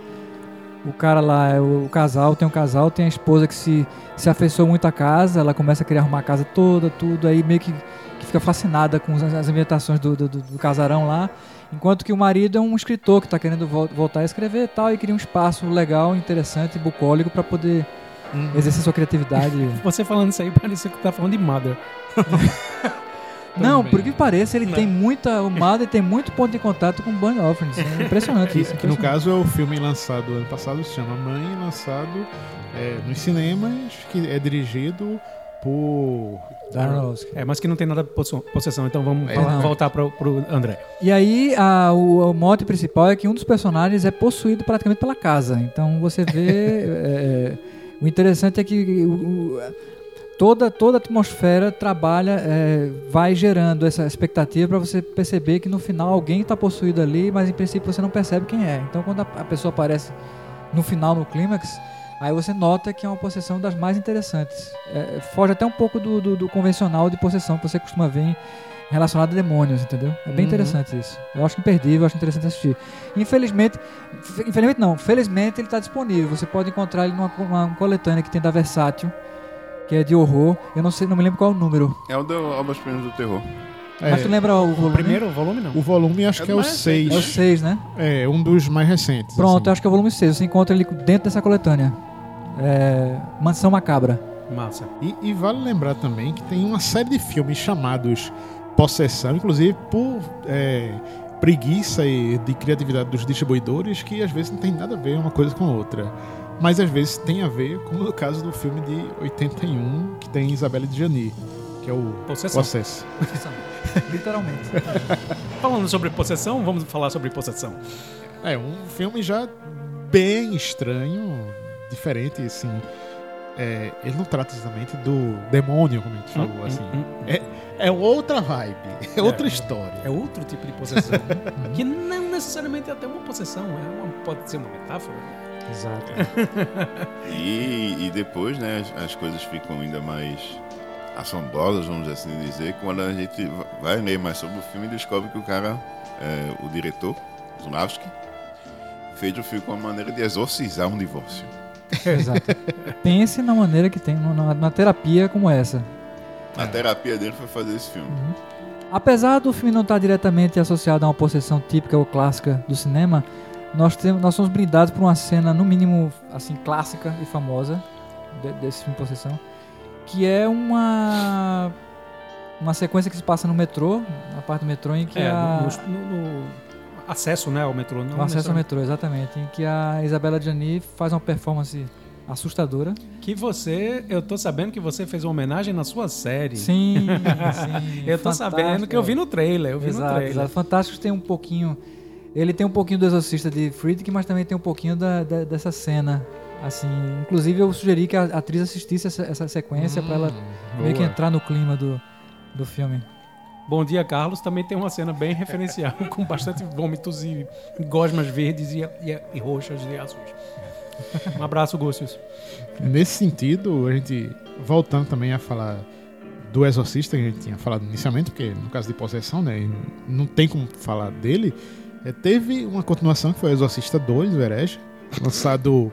[SPEAKER 5] o cara lá, é o, o casal, tem um casal, tem a esposa que se, se afeiçoou muito à casa, ela começa a querer arrumar a casa toda, tudo, aí meio que, que fica fascinada com as, as ambientações do, do, do- casarão lá. Enquanto que o marido é um escritor que está querendo vol- voltar a escrever e tal, e queria um espaço legal, interessante, bucólico para poder exercer sua criatividade.
[SPEAKER 4] Você falando isso aí parecia que tá falando de Mother.
[SPEAKER 5] Não,
[SPEAKER 2] Também.
[SPEAKER 5] por que pareça, ele
[SPEAKER 4] Não.
[SPEAKER 5] tem muita. O Mother tem muito ponto de contato com o Burn Offerings. É impressionante
[SPEAKER 2] Que,
[SPEAKER 5] isso.
[SPEAKER 2] que no caso é o filme lançado ano passado, se chama Mãe, lançado é, nos cinemas, que é dirigido por.
[SPEAKER 5] Darren Aronofsky.
[SPEAKER 4] É, mas que não tem nada de possessão, então vamos
[SPEAKER 2] É,
[SPEAKER 4] falar- voltar pro, pro André.
[SPEAKER 5] E aí, a- o, o mote principal é que um dos personagens é possuído praticamente pela casa. Então você vê. é, o interessante é que o- o- toda, toda a atmosfera trabalha, é, vai gerando essa expectativa para você perceber que no final alguém está possuído ali, mas em princípio você não percebe quem é. Então quando a, a pessoa aparece no final, no clímax, aí você nota que é uma possessão das mais interessantes. É, foge até um pouco do, do- do convencional de possessão que você costuma ver em- relacionado a demônios, entendeu? É bem
[SPEAKER 2] Uhum.
[SPEAKER 5] interessante isso. Eu acho imperdível, eu acho interessante assistir. Infelizmente, fe- infelizmente não, felizmente ele está disponível. Você pode encontrar ele numa co- uma coletânea que tem da Versátil, que é de horror. Eu não sei, não me lembro qual é o número.
[SPEAKER 3] É o do Obras Primas do Terror.
[SPEAKER 2] É,
[SPEAKER 5] Mas tu lembra o volume?
[SPEAKER 4] Primeiro volume, não.
[SPEAKER 2] o volume acho
[SPEAKER 3] É
[SPEAKER 2] que é o
[SPEAKER 3] mais
[SPEAKER 2] 6.
[SPEAKER 5] É o 6, né?
[SPEAKER 2] É, um dos mais recentes.
[SPEAKER 5] Pronto,
[SPEAKER 2] assim.
[SPEAKER 5] acho que é o volume 6. Você encontra ele dentro dessa coletânea. É, Mansão Macabra.
[SPEAKER 4] Massa.
[SPEAKER 2] E, e vale lembrar também que tem uma série de filmes chamados Possessão, inclusive por é, preguiça e de criatividade dos distribuidores, que às vezes não tem nada a ver uma coisa com a outra. Mas às vezes tem a ver, como no caso do filme de 81, que tem Isabelle de Jani, que é o
[SPEAKER 4] Possessão.
[SPEAKER 2] Possesso.
[SPEAKER 5] Literalmente.
[SPEAKER 4] Falando sobre possessão, vamos falar sobre possessão.
[SPEAKER 2] É um filme já bem estranho, diferente, assim. É, ele não trata exatamente do demônio, como a gente falou,
[SPEAKER 4] Hum,
[SPEAKER 2] assim.
[SPEAKER 4] hum, hum.
[SPEAKER 2] É outra vibe, é outra
[SPEAKER 4] É.
[SPEAKER 2] história.
[SPEAKER 4] É outro tipo de possessão. que não necessariamente é até uma possessão, é uma- pode ser uma metáfora.
[SPEAKER 5] Exato.
[SPEAKER 3] E, e depois, né, as, as coisas ficam ainda mais assombrosas, vamos assim dizer, quando a gente va- vai ler mais sobre o filme e descobre que o cara, é, o diretor, Zunavski, fez o filme com uma maneira de exorcizar um divórcio.
[SPEAKER 5] Exato. Pense na maneira que tem numa, numa terapia como essa.
[SPEAKER 3] A terapia dele foi fazer esse filme.
[SPEAKER 5] Apesar do filme não estar diretamente associado a uma possessão típica ou clássica do cinema, nós, temos, nós somos brindados por uma cena, no mínimo, assim, clássica e famosa de- desse filme Possessão, que é uma uma sequência que se passa no metrô, na parte do metrô em que
[SPEAKER 4] É,
[SPEAKER 5] a...
[SPEAKER 4] no, no- no acesso né, ao metrô. Não
[SPEAKER 5] no acesso ao metrô, exatamente, em que a Isabela Gianni faz uma performance assustadora.
[SPEAKER 4] Que você, eu tô sabendo que você fez uma homenagem na sua série.
[SPEAKER 5] Sim, sim.
[SPEAKER 4] Eu tô sabendo que eu vi no trailer, eu vi no
[SPEAKER 5] Exato,
[SPEAKER 4] trailer.
[SPEAKER 5] exato. Fantásticos tem um pouquinho. Ele tem um pouquinho do Exorcista de Friedrich, mas também tem um pouquinho da, da- dessa cena. Assim, inclusive eu sugeri que a atriz assistisse essa, essa sequência pra ela meio que
[SPEAKER 2] boa.
[SPEAKER 5] entrar no clima do, do filme.
[SPEAKER 4] Bom Dia Carlos também tem uma cena bem referencial, com bastante vômitos e gosmas verdes e, e- e roxas e azuis. Um abraço, Gúcius.
[SPEAKER 2] Nesse sentido, a gente voltando também a falar do Exorcista, que a gente tinha falado inicialmente, porque no caso de possessão, né, não tem como falar dele, é, teve uma continuação que foi o Exorcista 2, o Herege, lançado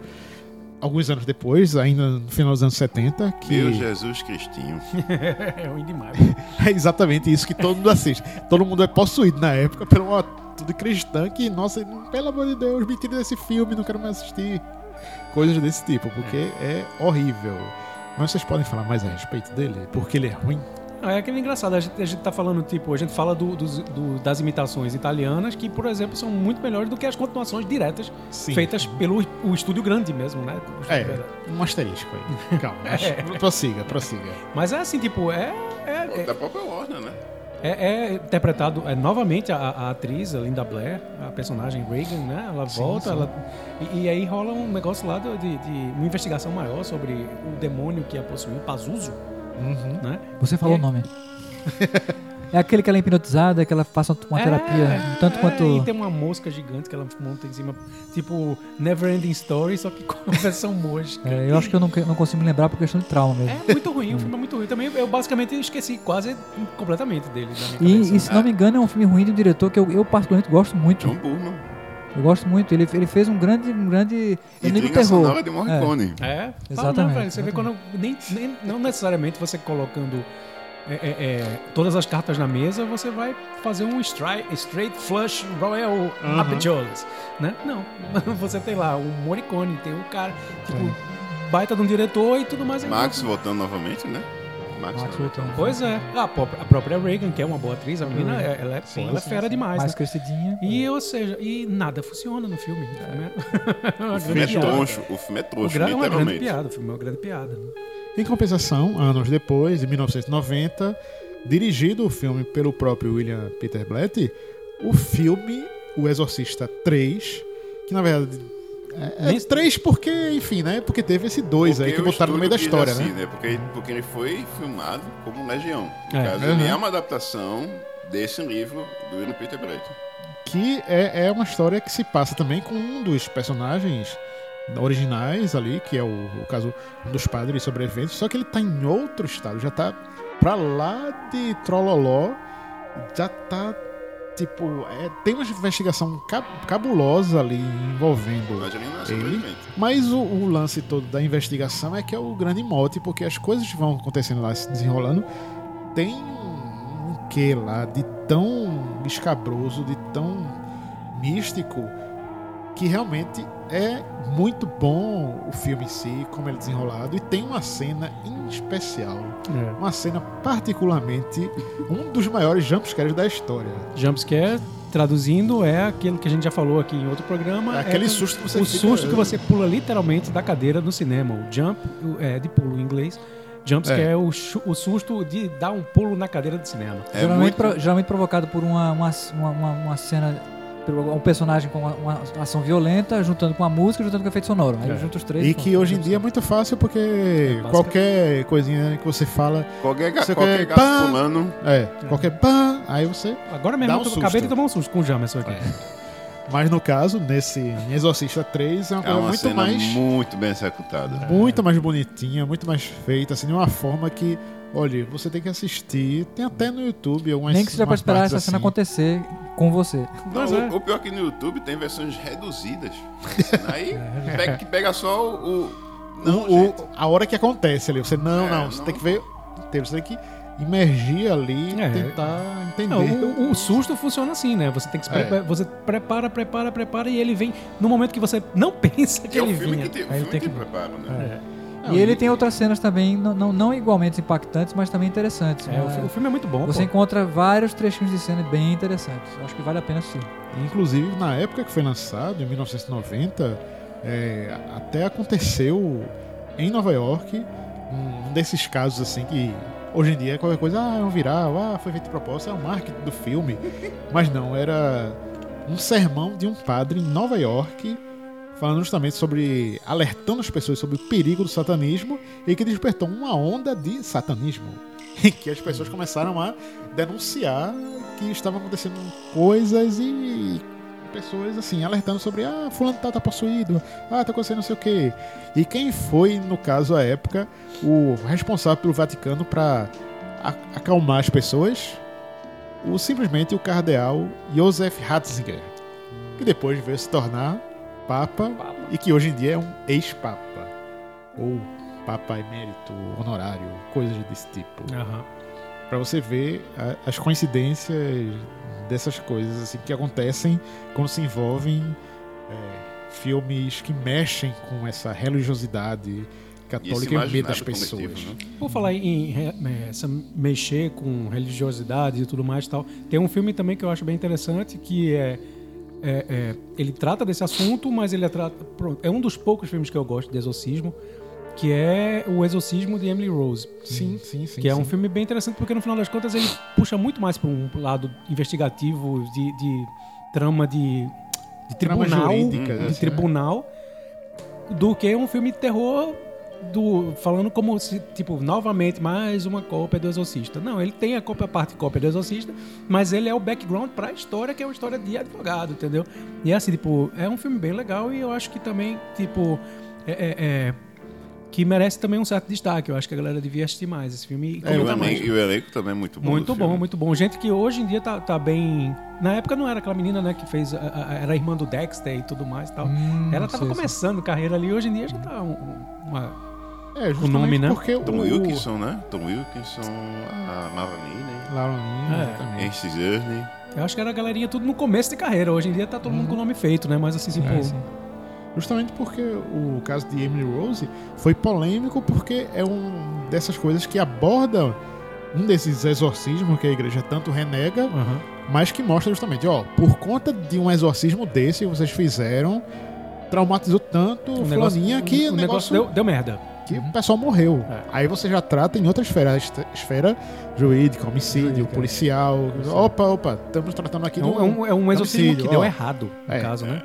[SPEAKER 2] alguns anos depois, ainda no final dos anos 70, que
[SPEAKER 3] Meu Jesus Cristinho.
[SPEAKER 4] é ruim demais.
[SPEAKER 2] é exatamente isso que todo mundo assiste. Todo mundo é possuído na época por uma tudo cristã que, nossa, pelo amor de Deus, me tire desse filme, não quero mais assistir. Coisas desse tipo, porque é horrível. Mas vocês podem falar mais a respeito dele? Porque ele é ruim?
[SPEAKER 4] Ah, É aquele engraçado, a gente, a gente tá falando, tipo, a gente fala do- dos- do- das imitações italianas, que, por exemplo, são muito melhores do que as continuações diretas
[SPEAKER 2] Sim.
[SPEAKER 4] feitas pelo o estúdio grande mesmo, né?
[SPEAKER 2] É,
[SPEAKER 4] grande.
[SPEAKER 2] um asterisco aí. Calma, mas prossiga, prossiga.
[SPEAKER 4] Mas é assim, tipo, é. é,
[SPEAKER 3] Pô,
[SPEAKER 4] é-
[SPEAKER 3] Da própria Warner, né?
[SPEAKER 4] É, é interpretado é, novamente a, a atriz, a Linda Blair, a personagem Reagan, né? Ela
[SPEAKER 2] Sim,
[SPEAKER 4] volta,
[SPEAKER 2] sim.
[SPEAKER 4] ela- e, e aí rola um negócio lá de, de- de uma investigação maior sobre o demônio que a possuiu, Pazuzu,
[SPEAKER 2] Uhum.
[SPEAKER 4] né?
[SPEAKER 5] Você falou
[SPEAKER 4] É.
[SPEAKER 5] o nome. É aquele que ela é hipnotizada, que ela passa uma
[SPEAKER 4] É,
[SPEAKER 5] terapia, tanto
[SPEAKER 4] é,
[SPEAKER 5] quanto.
[SPEAKER 4] E tem uma mosca gigante que ela monta em cima, tipo Never Ending Story, só que com a versão mosca.
[SPEAKER 5] É, eu acho que eu não, não consigo me lembrar por questão de trauma mesmo.
[SPEAKER 4] É muito ruim, o filme é muito ruim. Também eu basicamente esqueci quase completamente dele.
[SPEAKER 5] E, e se não me engano, é um filme ruim de um diretor que eu, eu particularmente gosto muito.
[SPEAKER 3] John Burman.
[SPEAKER 5] Eu gosto muito. Ele, ele fez um grande. Um grande
[SPEAKER 3] E trilha
[SPEAKER 5] terror.
[SPEAKER 3] sonora de Morricone.
[SPEAKER 4] É,
[SPEAKER 5] Exatamente,
[SPEAKER 4] não, velho, você vê
[SPEAKER 5] exatamente.
[SPEAKER 4] quando nem, nem- não necessariamente você colocando é, é, é, todas as cartas na mesa, você vai fazer um stri- straight flush royal
[SPEAKER 2] Uhum.
[SPEAKER 4] Apertures, né? Não, você tem lá o Morricone, tem um cara tipo baita de um diretor e tudo mais.
[SPEAKER 3] Max voltando novamente, né? Max,
[SPEAKER 5] Max. Wilton.
[SPEAKER 4] Pois é, a, pró- a própria Reagan, que é uma boa atriz, a menina, é- ela é, pô,
[SPEAKER 2] Sim,
[SPEAKER 4] ela é
[SPEAKER 2] sim,
[SPEAKER 4] fera
[SPEAKER 2] sim.
[SPEAKER 4] demais.
[SPEAKER 5] Mais
[SPEAKER 4] né?
[SPEAKER 5] crescidinha.
[SPEAKER 4] E, ou seja, e nada funciona no filme. né?
[SPEAKER 3] O filme é troncho. O filme é
[SPEAKER 4] O
[SPEAKER 3] troncho,
[SPEAKER 4] gra- é uma grande
[SPEAKER 3] literalmente.
[SPEAKER 4] piada, o filme é uma grande piada.
[SPEAKER 2] Em compensação, anos depois, em 1990, dirigido o filme pelo próprio William Peter Blatty, o filme O Exorcista 3, que na verdade é, é 3 porque, enfim, né? Porque teve esse 2 aí
[SPEAKER 3] Porque
[SPEAKER 2] que
[SPEAKER 3] o
[SPEAKER 2] botaram no meio da história,
[SPEAKER 3] assim,
[SPEAKER 2] né?
[SPEAKER 3] Porque, porque ele foi filmado como Legião. No
[SPEAKER 4] É.
[SPEAKER 3] caso,
[SPEAKER 2] Uhum.
[SPEAKER 3] ele é uma adaptação desse livro do William Peter Blatty.
[SPEAKER 2] Que é, é uma história que se passa também com um dos personagens originais ali, que é o, o caso dos padres sobreviventes, só que ele tá em outro estado, já tá pra lá de Trololó, já tá tipo, é, tem uma investigação ca- cabulosa ali envolvendo
[SPEAKER 3] Mas ele.
[SPEAKER 2] Mas o, o lance todo da investigação é que é o grande mote, porque as coisas que vão acontecendo lá, se desenrolando, tem um, um quê lá de tão escabroso, de tão místico, que realmente é muito bom o filme em si, como ele é desenrolado, e tem uma cena em especial, uma cena particularmente, um dos maiores jumpscares da história.
[SPEAKER 4] Jumpscare, traduzindo, é aquilo que a gente já falou aqui em outro programa.
[SPEAKER 2] É aquele
[SPEAKER 4] o-
[SPEAKER 2] susto que você
[SPEAKER 4] O
[SPEAKER 2] fica-
[SPEAKER 4] susto que você pula literalmente da cadeira no cinema. O jump é de pulo em inglês. Jumpscare
[SPEAKER 2] É.
[SPEAKER 4] é, o, o susto de dar um pulo na cadeira do cinema.
[SPEAKER 3] É
[SPEAKER 5] geralmente,
[SPEAKER 3] muito...
[SPEAKER 5] pro- geralmente provocado por uma, uma, uma- uma cena. Um personagem com uma, uma ação violenta, juntando com a música, juntando com o efeito sonoro. Aí
[SPEAKER 4] É.
[SPEAKER 5] junta os três.
[SPEAKER 2] E que hoje em dia é muito fácil porque
[SPEAKER 4] básica-
[SPEAKER 2] qualquer coisinha que você fala,
[SPEAKER 3] Qualquer, ga-
[SPEAKER 2] Você
[SPEAKER 3] qualquer
[SPEAKER 2] quer-
[SPEAKER 3] gato
[SPEAKER 2] Pá!
[SPEAKER 3] pulando.
[SPEAKER 2] é, qualquer pã, aí você.
[SPEAKER 4] Agora mesmo
[SPEAKER 2] Dá um
[SPEAKER 4] eu acabei
[SPEAKER 2] susto.
[SPEAKER 4] de tomar um susto com o Jamerson aqui.
[SPEAKER 2] Mas no caso, nesse em Exorcista 3, é uma
[SPEAKER 3] É
[SPEAKER 2] coisa
[SPEAKER 3] uma
[SPEAKER 2] muito
[SPEAKER 3] cena
[SPEAKER 2] mais.
[SPEAKER 3] muito bem executada.
[SPEAKER 2] Muito mais bonitinha, muito mais feita, assim, de uma forma que, olha, você tem que assistir. Tem até no YouTube algumas
[SPEAKER 5] Nem que seja pra esperar essa cena
[SPEAKER 2] assim.
[SPEAKER 5] acontecer com você.
[SPEAKER 3] Não,
[SPEAKER 4] Pois é.
[SPEAKER 3] o, o pior é que no YouTube tem versões reduzidas. Aí pega, que pega só o. o- não,
[SPEAKER 2] O- o- a hora que acontece ali, você não,
[SPEAKER 3] É,
[SPEAKER 2] não, você
[SPEAKER 3] não.
[SPEAKER 2] tem que ver inteiro, você tem que imergir ali,
[SPEAKER 4] É.
[SPEAKER 2] tentar entender.
[SPEAKER 4] Não, o, o susto funciona assim, né? Você tem que se
[SPEAKER 2] É.
[SPEAKER 4] você prepara, prepara, prepara e ele vem no momento que você não pensa que
[SPEAKER 3] é
[SPEAKER 4] ele vinha.
[SPEAKER 3] que tem, o
[SPEAKER 4] Aí ele
[SPEAKER 3] filme
[SPEAKER 4] tem
[SPEAKER 3] tem
[SPEAKER 4] que
[SPEAKER 3] né?
[SPEAKER 4] É.
[SPEAKER 2] Não,
[SPEAKER 5] e ele
[SPEAKER 2] e-
[SPEAKER 5] tem outras cenas também, não, não, não igualmente impactantes, mas também interessantes.
[SPEAKER 4] É, o,
[SPEAKER 5] né?
[SPEAKER 4] o filme é muito bom.
[SPEAKER 5] Você
[SPEAKER 4] pô.
[SPEAKER 5] encontra vários trechinhos de cena bem interessantes. Acho que vale a pena assistir.
[SPEAKER 2] Inclusive, na época que foi lançado, em 1990, é, até aconteceu em Nova York um desses casos assim que hoje em dia qualquer coisa, ah, é um viral, ah, foi feito de é o marketing do filme. Mas não, era um sermão de um padre em Nova York falando justamente sobre alertando as pessoas sobre o perigo do satanismo e que despertou uma onda de satanismo em que as pessoas começaram a denunciar que estavam acontecendo coisas e pessoas assim alertando sobre ah fulano tá, tá possuído ah tá acontecendo não sei o que e quem foi no caso à época o responsável pelo Vaticano para acalmar as pessoas, o, simplesmente o cardeal Josef Ratzinger, que depois veio se tornar papa, e que hoje em dia é um ex-papa, ou papa emérito, honorário, coisas desse tipo.
[SPEAKER 4] Aham.
[SPEAKER 2] Pra você ver a- as coincidências dessas coisas assim que acontecem quando se envolvem é, filmes que mexem com essa religiosidade católica e o medo das pessoas.
[SPEAKER 3] coletivo, né?
[SPEAKER 4] Por falar em eh, essa mexer com religiosidade e tudo mais e tal, tem um filme também que eu acho bem interessante que é, é- é- ele trata desse assunto, mas ele é, trata, pronto, é um dos poucos filmes que eu gosto de exorcismo, que é o Exorcismo de Emily Rose.
[SPEAKER 2] Sim, sim, sim.
[SPEAKER 4] que é um
[SPEAKER 2] sim.
[SPEAKER 4] filme bem interessante porque no final das contas ele puxa muito mais para um lado investigativo de, de trama de, de
[SPEAKER 2] Trama
[SPEAKER 4] tribunal,
[SPEAKER 2] jurídica,
[SPEAKER 4] de
[SPEAKER 2] assim,
[SPEAKER 4] tribunal, do que um filme de terror do falando como se tipo novamente mais uma cópia do Exorcista. Não, ele tem a cópia a parte cópia do Exorcista, mas ele é o background para a história que é uma história de advogado, entendeu? E é assim tipo é um filme bem legal e eu acho que também tipo é- é- é que merece também um certo destaque. Eu acho que a galera devia assistir mais esse filme. e
[SPEAKER 3] E, o
[SPEAKER 4] mais.
[SPEAKER 3] elenco, e o elenco também é muito bom.
[SPEAKER 4] Muito bom,
[SPEAKER 3] filme.
[SPEAKER 4] muito bom. Gente que hoje em dia tá, tá bem. Na época não era aquela menina, né, que fez. a- a- Era a irmã do Dexter e tudo mais e tal.
[SPEAKER 5] Hum,
[SPEAKER 4] Ela tava
[SPEAKER 5] sei, sei.
[SPEAKER 4] começando carreira ali, hoje em dia já tá um- um- uma.
[SPEAKER 2] É, justamente
[SPEAKER 4] nome, né?
[SPEAKER 2] porque
[SPEAKER 3] Tom
[SPEAKER 2] o
[SPEAKER 3] Wilkinson, né? Tom Wilkinson, a Marlene,
[SPEAKER 2] Laurelinho,
[SPEAKER 4] É.
[SPEAKER 2] exatamente.
[SPEAKER 3] Nancy Zerny.
[SPEAKER 4] Eu acho que era a galerinha tudo no começo de carreira. Hoje em dia tá todo mundo com o nome feito, né? Mas assim, tipo.
[SPEAKER 5] É.
[SPEAKER 2] Justamente porque o caso de Emily Rose foi polêmico porque é um dessas coisas que aborda um desses exorcismos que a igreja tanto renega,
[SPEAKER 4] aham.
[SPEAKER 2] mas que mostra justamente, ó, por conta de um exorcismo desse que vocês fizeram, traumatizou tanto
[SPEAKER 4] O
[SPEAKER 2] fulaninha
[SPEAKER 4] negócio,
[SPEAKER 2] que
[SPEAKER 4] o
[SPEAKER 2] o
[SPEAKER 4] negócio
[SPEAKER 2] negócio
[SPEAKER 4] deu, deu merda.
[SPEAKER 2] que o pessoal morreu.
[SPEAKER 4] É.
[SPEAKER 2] Aí você já trata em outra esfera, esfera jurídica, homicídio,
[SPEAKER 5] Jurídica.
[SPEAKER 2] policial. Opa, opa, estamos tratando aqui
[SPEAKER 4] É
[SPEAKER 2] de
[SPEAKER 4] um, é um, é um exorcismo que deu
[SPEAKER 2] ó.
[SPEAKER 4] errado, no
[SPEAKER 2] É,
[SPEAKER 4] caso, né?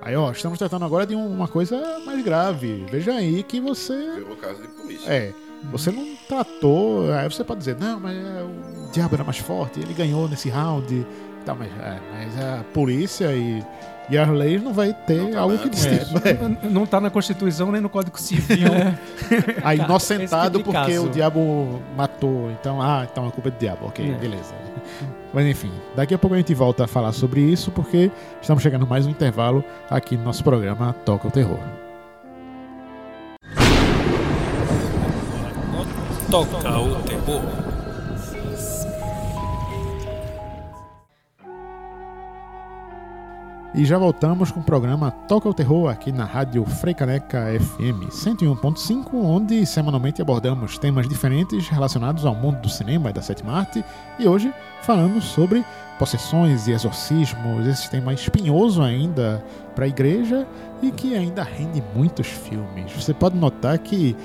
[SPEAKER 2] Aí, ó, estamos tratando agora de um- uma coisa mais grave. Veja aí que você.
[SPEAKER 3] Virou caso de polícia.
[SPEAKER 2] É. Você não tratou. Aí você pode dizer, não, mas é, o diabo era mais forte, ele ganhou nesse round. Tá, mas, é, mas a polícia e, e as leis não vai ter
[SPEAKER 3] Não tá
[SPEAKER 2] algo que
[SPEAKER 3] isso.
[SPEAKER 2] É.
[SPEAKER 4] N- Não tá na Constituição nem no Código Civil.
[SPEAKER 2] Aí
[SPEAKER 4] Cara,
[SPEAKER 2] inocentado
[SPEAKER 4] esse tipo de
[SPEAKER 2] porque
[SPEAKER 4] caso.
[SPEAKER 2] o diabo matou. Então, ah, então a culpa é do diabo. Ok,
[SPEAKER 4] É.
[SPEAKER 2] beleza. Mas enfim, daqui a pouco a gente volta a falar sobre isso, porque estamos chegando mais um intervalo aqui no nosso programa Toca o Terror.
[SPEAKER 1] Toca o terror.
[SPEAKER 2] E já voltamos com o programa Toca o Terror aqui na rádio Freicaneca FM 101.5, onde semanalmente abordamos temas diferentes relacionados ao mundo do cinema e da sétima arte. E hoje falando sobre possessões e exorcismos, esse tema espinhoso ainda para a igreja e que ainda rende muitos filmes. Você pode notar que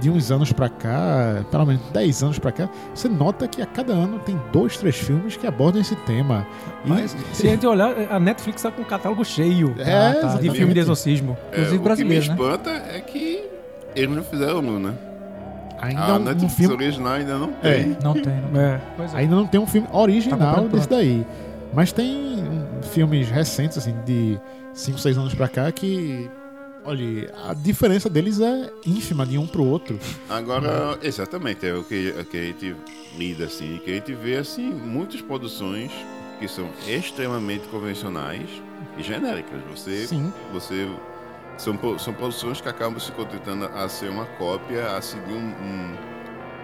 [SPEAKER 2] de uns anos para cá, pelo menos 10 anos para cá, você nota que a cada ano tem dois, três filmes que abordam esse tema. E-
[SPEAKER 4] Mas se a gente olhar, a Netflix tá com um catálogo cheio
[SPEAKER 2] É,
[SPEAKER 4] de
[SPEAKER 2] exatamente.
[SPEAKER 4] filme de exorcismo.
[SPEAKER 3] É,
[SPEAKER 5] Inclusive
[SPEAKER 3] o que me
[SPEAKER 5] brasileiro, né?
[SPEAKER 3] espanta é que eles não fizeram um, né?
[SPEAKER 2] ainda
[SPEAKER 3] A
[SPEAKER 2] um- um
[SPEAKER 3] Netflix
[SPEAKER 2] filme
[SPEAKER 3] original ainda não
[SPEAKER 2] É.
[SPEAKER 3] tem.
[SPEAKER 5] Não tem, não.
[SPEAKER 4] É, pois é.
[SPEAKER 2] Ainda não tem um filme
[SPEAKER 5] Tá
[SPEAKER 2] original
[SPEAKER 5] comprando
[SPEAKER 2] desse daí. Mas tem filmes recentes, assim, de 5, 6 anos pra cá, que. Olha, a diferença deles é ínfima de um pro outro.
[SPEAKER 3] Agora, exatamente, é o que, é que a gente lida, assim, que a gente vê, assim, muitas produções que são extremamente convencionais e genéricas. Você,
[SPEAKER 2] Sim.
[SPEAKER 3] você são, são produções que acabam se contentando a ser uma cópia, a seguir um, um,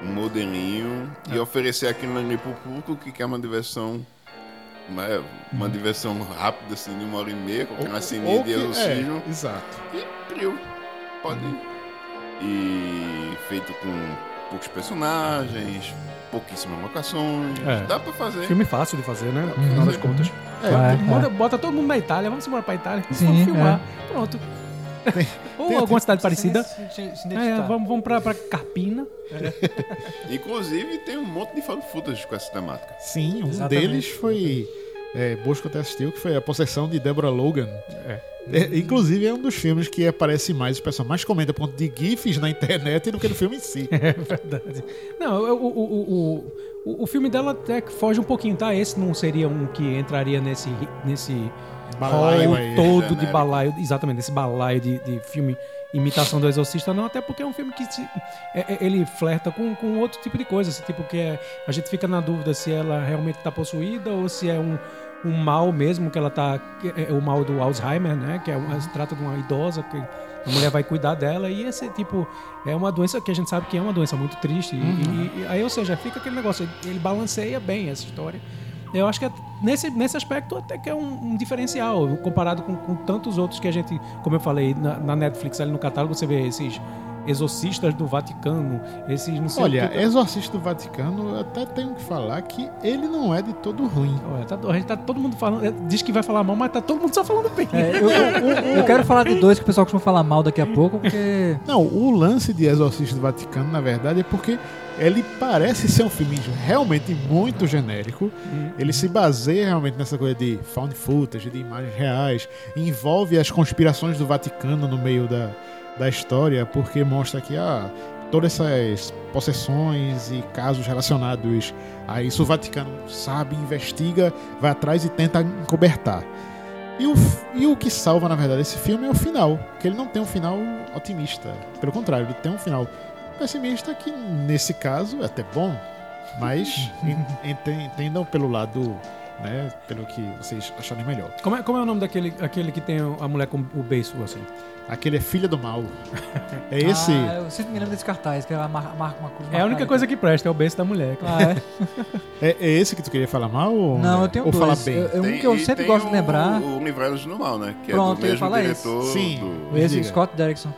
[SPEAKER 3] um modelinho e oferecer aquilo ali pro público que quer uma diversão uma, uma diversão rápida, assim, de uma hora e meia, com aquela ceninha de exorcismo.
[SPEAKER 2] é, exato.
[SPEAKER 3] E frio. Pode. E feito com poucos personagens, pouquíssimas locações.
[SPEAKER 4] É.
[SPEAKER 3] Dá pra fazer.
[SPEAKER 4] Filme fácil de fazer, né? No
[SPEAKER 3] Uhum.
[SPEAKER 4] final das contas.
[SPEAKER 2] É,
[SPEAKER 5] É,
[SPEAKER 4] Bota, bota todo mundo na Itália, vamos embora pra Itália.
[SPEAKER 5] Sim,
[SPEAKER 4] vamos filmar.
[SPEAKER 5] é.
[SPEAKER 4] Pronto. Ou
[SPEAKER 2] tem-
[SPEAKER 4] alguma cidade parecida. É, vamos, vamos pra, pra Carpina.
[SPEAKER 3] Inclusive, tem um monte de fan footage com essa temática.
[SPEAKER 2] Sim, um
[SPEAKER 5] Exatamente.
[SPEAKER 2] deles foi. É, Bosco até assistiu, que foi a possessão de Deborah Logan.
[SPEAKER 4] É.
[SPEAKER 2] É, inclusive é um dos filmes que aparece mais, o pessoal mais comenta por conta de GIFs na internet do que no filme em si.
[SPEAKER 4] É verdade. Não, o, o, o, o, o filme dela até que foge um pouquinho, tá? Esse não seria um que entraria nesse, nesse
[SPEAKER 2] Balaio
[SPEAKER 4] hall
[SPEAKER 2] aí,
[SPEAKER 4] todo de balaio, exatamente, esse balaio de, de filme imitação do Exorcista, não, até porque é um filme que se- é- é- ele flerta com, com outro tipo de coisa, assim, tipo que é, a gente fica na dúvida se ela realmente está possuída ou se é um, um mal mesmo que ela tá, que é o mal do Alzheimer, né, que é uma, se trata de uma idosa que a mulher vai cuidar dela e esse tipo é uma doença que a gente sabe que é uma doença muito triste e- e, e aí, ou seja, fica aquele negócio, ele balanceia bem essa história. Eu acho que é- nesse, nesse aspecto até que é um, um diferencial, comparado com, com tantos outros que a gente, como eu falei, na, na Netflix, ali no catálogo, você vê esses exorcistas do Vaticano, esses não sei
[SPEAKER 2] Olha,
[SPEAKER 4] o que.
[SPEAKER 2] Exorcista do Vaticano, eu até tenho que falar que ele não é de todo ruim.
[SPEAKER 4] Olha, tá, a gente tá todo mundo falando, é, diz que vai falar mal, mas tá todo mundo só falando bem.
[SPEAKER 5] É, eu, eu- eu quero falar de dois que o pessoal costuma falar mal daqui a pouco, porque.
[SPEAKER 2] Não, o lance de Exorcista do Vaticano, na verdade, é porque ele parece ser um filme realmente muito genérico. Ele se baseia realmente nessa coisa de found footage, de imagens reais. Envolve as conspirações do Vaticano no meio da, da história, porque mostra que ah, todas essas possessões e casos relacionados a isso o Vaticano sabe, investiga, vai atrás e tenta encobertar. E o, e o que salva, na verdade, esse filme é o final. Que ele não tem um final otimista. Pelo contrário, ele tem um final pessimista que, nesse caso, é até bom. Mas en- enten- entendam pelo lado, né? Pelo que vocês acharem melhor.
[SPEAKER 4] Como é, como é o nome daquele aquele que tem a mulher com o beiço assim?
[SPEAKER 2] Aquele é filho do mal. É esse.
[SPEAKER 5] Ah, eu sempre me lembro desse cartaz, que ela mar- marca uma cruz.
[SPEAKER 4] É a única coisa que presta, é o beiço da mulher.
[SPEAKER 5] Ah, é?
[SPEAKER 2] É, é esse que tu queria falar mal? Ou,
[SPEAKER 5] Não, eu tenho
[SPEAKER 2] ou
[SPEAKER 5] dois.
[SPEAKER 2] falar bem?
[SPEAKER 5] Eu- eu- um
[SPEAKER 3] Tem-
[SPEAKER 5] que eu
[SPEAKER 3] e
[SPEAKER 5] sempre
[SPEAKER 3] tem
[SPEAKER 5] gosto de
[SPEAKER 3] o-
[SPEAKER 5] lembrar.
[SPEAKER 3] O Livrai-nos do Mal, né? Que
[SPEAKER 5] Pronto,
[SPEAKER 3] é
[SPEAKER 5] eu ia
[SPEAKER 3] do mesmo
[SPEAKER 5] falar isso.
[SPEAKER 3] diretor
[SPEAKER 2] Sim.
[SPEAKER 3] do...
[SPEAKER 5] Esse
[SPEAKER 2] Diga.
[SPEAKER 5] Scott Derrickson.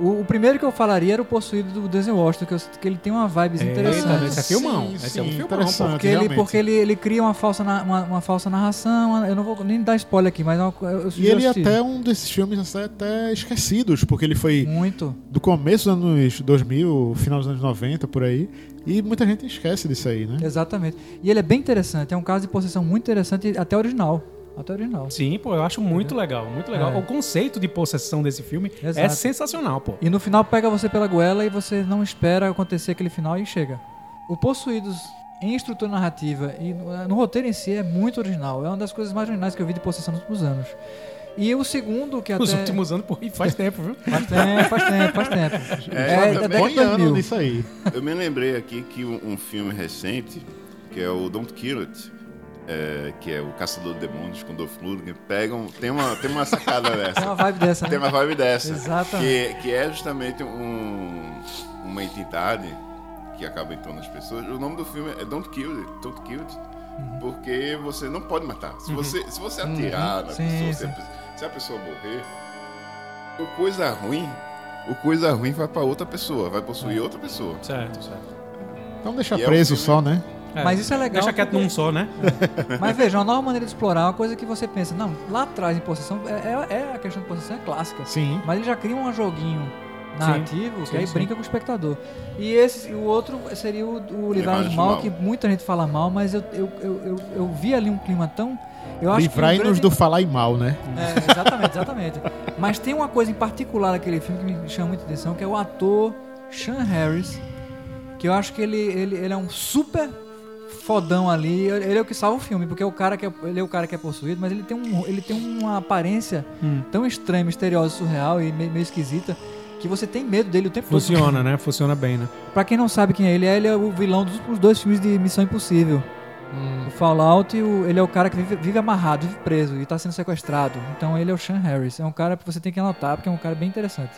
[SPEAKER 5] O, o primeiro que eu falaria era o Possuído do Denzel Washington, que, eu- que ele tem uma vibes
[SPEAKER 4] Eita,
[SPEAKER 5] interessante.
[SPEAKER 4] esse é filmão.
[SPEAKER 2] Sim,
[SPEAKER 4] Esse é um
[SPEAKER 2] sim,
[SPEAKER 4] filmão,
[SPEAKER 2] interessante,
[SPEAKER 5] Porque, ele, porque ele, ele cria uma falsa, na- uma, uma falsa narração. Eu não vou nem dar spoiler aqui, mas é uma co- eu
[SPEAKER 2] E ele é
[SPEAKER 5] assistir.
[SPEAKER 2] até um desses filmes até esquecidos, porque ele foi
[SPEAKER 5] Muito.
[SPEAKER 2] do começo dos anos 2000, final dos anos 90, por aí. E muita gente esquece disso aí, né?
[SPEAKER 5] Exatamente. E ele é bem interessante. É um caso de possessão muito interessante, até original. Até original.
[SPEAKER 4] Sim, pô, eu acho muito legal, muito legal.
[SPEAKER 5] É.
[SPEAKER 4] O conceito de possessão desse filme é
[SPEAKER 5] Exato.
[SPEAKER 4] sensacional, pô.
[SPEAKER 5] E no final pega você pela goela e você não espera acontecer aquele final e chega. O Possuídos em estrutura narrativa e no, no roteiro em si é muito original. É uma das coisas mais originais que eu vi de possessão nos últimos anos. E o segundo, que até...
[SPEAKER 4] Os últimos anos, pô, e faz tempo, viu?
[SPEAKER 5] Faz tempo, faz tempo, faz tempo.
[SPEAKER 3] É,
[SPEAKER 5] É, de 2000.
[SPEAKER 2] ano disso aí.
[SPEAKER 3] Eu me lembrei aqui que um, um filme recente, que é o Don't Kill It, é, que é o Caçador de Demônios com Dolph Lundgren, pegam, tem uma, tem uma sacada
[SPEAKER 5] Tem
[SPEAKER 3] dessa.
[SPEAKER 5] uma vibe dessa,
[SPEAKER 3] Tem
[SPEAKER 5] né?
[SPEAKER 3] uma vibe dessa.
[SPEAKER 5] Exatamente.
[SPEAKER 3] Que, que é justamente um, uma entidade que acaba entrando nas pessoas. O nome do filme é Don't Kill It, Don't Kill It
[SPEAKER 5] Uhum.
[SPEAKER 3] porque você não pode matar. Se você, se você atirar na
[SPEAKER 5] Sim,
[SPEAKER 3] pessoa, se
[SPEAKER 5] sim.
[SPEAKER 3] a, pe- se a pessoa morrer, o coisa ruim, o coisa ruim vai pra outra pessoa, vai possuir outra pessoa.
[SPEAKER 4] Certo, certo.
[SPEAKER 2] Então deixa
[SPEAKER 3] E é um
[SPEAKER 2] preso
[SPEAKER 3] filme-
[SPEAKER 2] só, né?
[SPEAKER 4] É,
[SPEAKER 5] Mas isso é legal
[SPEAKER 4] Deixa quieto
[SPEAKER 5] porque-
[SPEAKER 4] num só, né?
[SPEAKER 5] Mas veja, uma nova maneira de explorar uma coisa que você pensa, não, lá atrás em possessão, é, é- é a questão de possessão é clássica.
[SPEAKER 2] Sim.
[SPEAKER 5] Mas ele já cria um joguinho narrativo
[SPEAKER 4] Sim,
[SPEAKER 5] que aí
[SPEAKER 4] sim.
[SPEAKER 5] brinca com o espectador. E esse, o outro seria o, o Livrar do Mal,
[SPEAKER 3] Mal.
[SPEAKER 5] que muita gente fala mal, mas eu, eu, eu, eu, eu vi ali um clima tão. Eu acho
[SPEAKER 2] Livrai-nos
[SPEAKER 5] grande-
[SPEAKER 2] do falar e mal, né?
[SPEAKER 5] É, exatamente, exatamente. Mas tem uma coisa em particular naquele filme que me chama muita atenção, que é o ator Sean Harris, que eu acho que ele, ele, ele é um super fodão ali. Ele é o que salva o filme, porque é o cara que é, ele é o cara que é possuído, mas ele tem, um, ele tem uma aparência
[SPEAKER 4] Hum.
[SPEAKER 5] tão estranha, misteriosa, surreal e meio, meio esquisita que você tem medo dele o tempo todo.
[SPEAKER 4] Funciona, né? Funciona bem, né?
[SPEAKER 5] Pra quem não sabe quem é ele, ele é o vilão dos últimos dois filmes de Missão Impossível. O Fallout, e o- ele é o cara que vive, vive amarrado, vive preso e tá sendo sequestrado. Então ele é o Sean Harris. É um cara que você tem que anotar, porque é um cara bem interessante.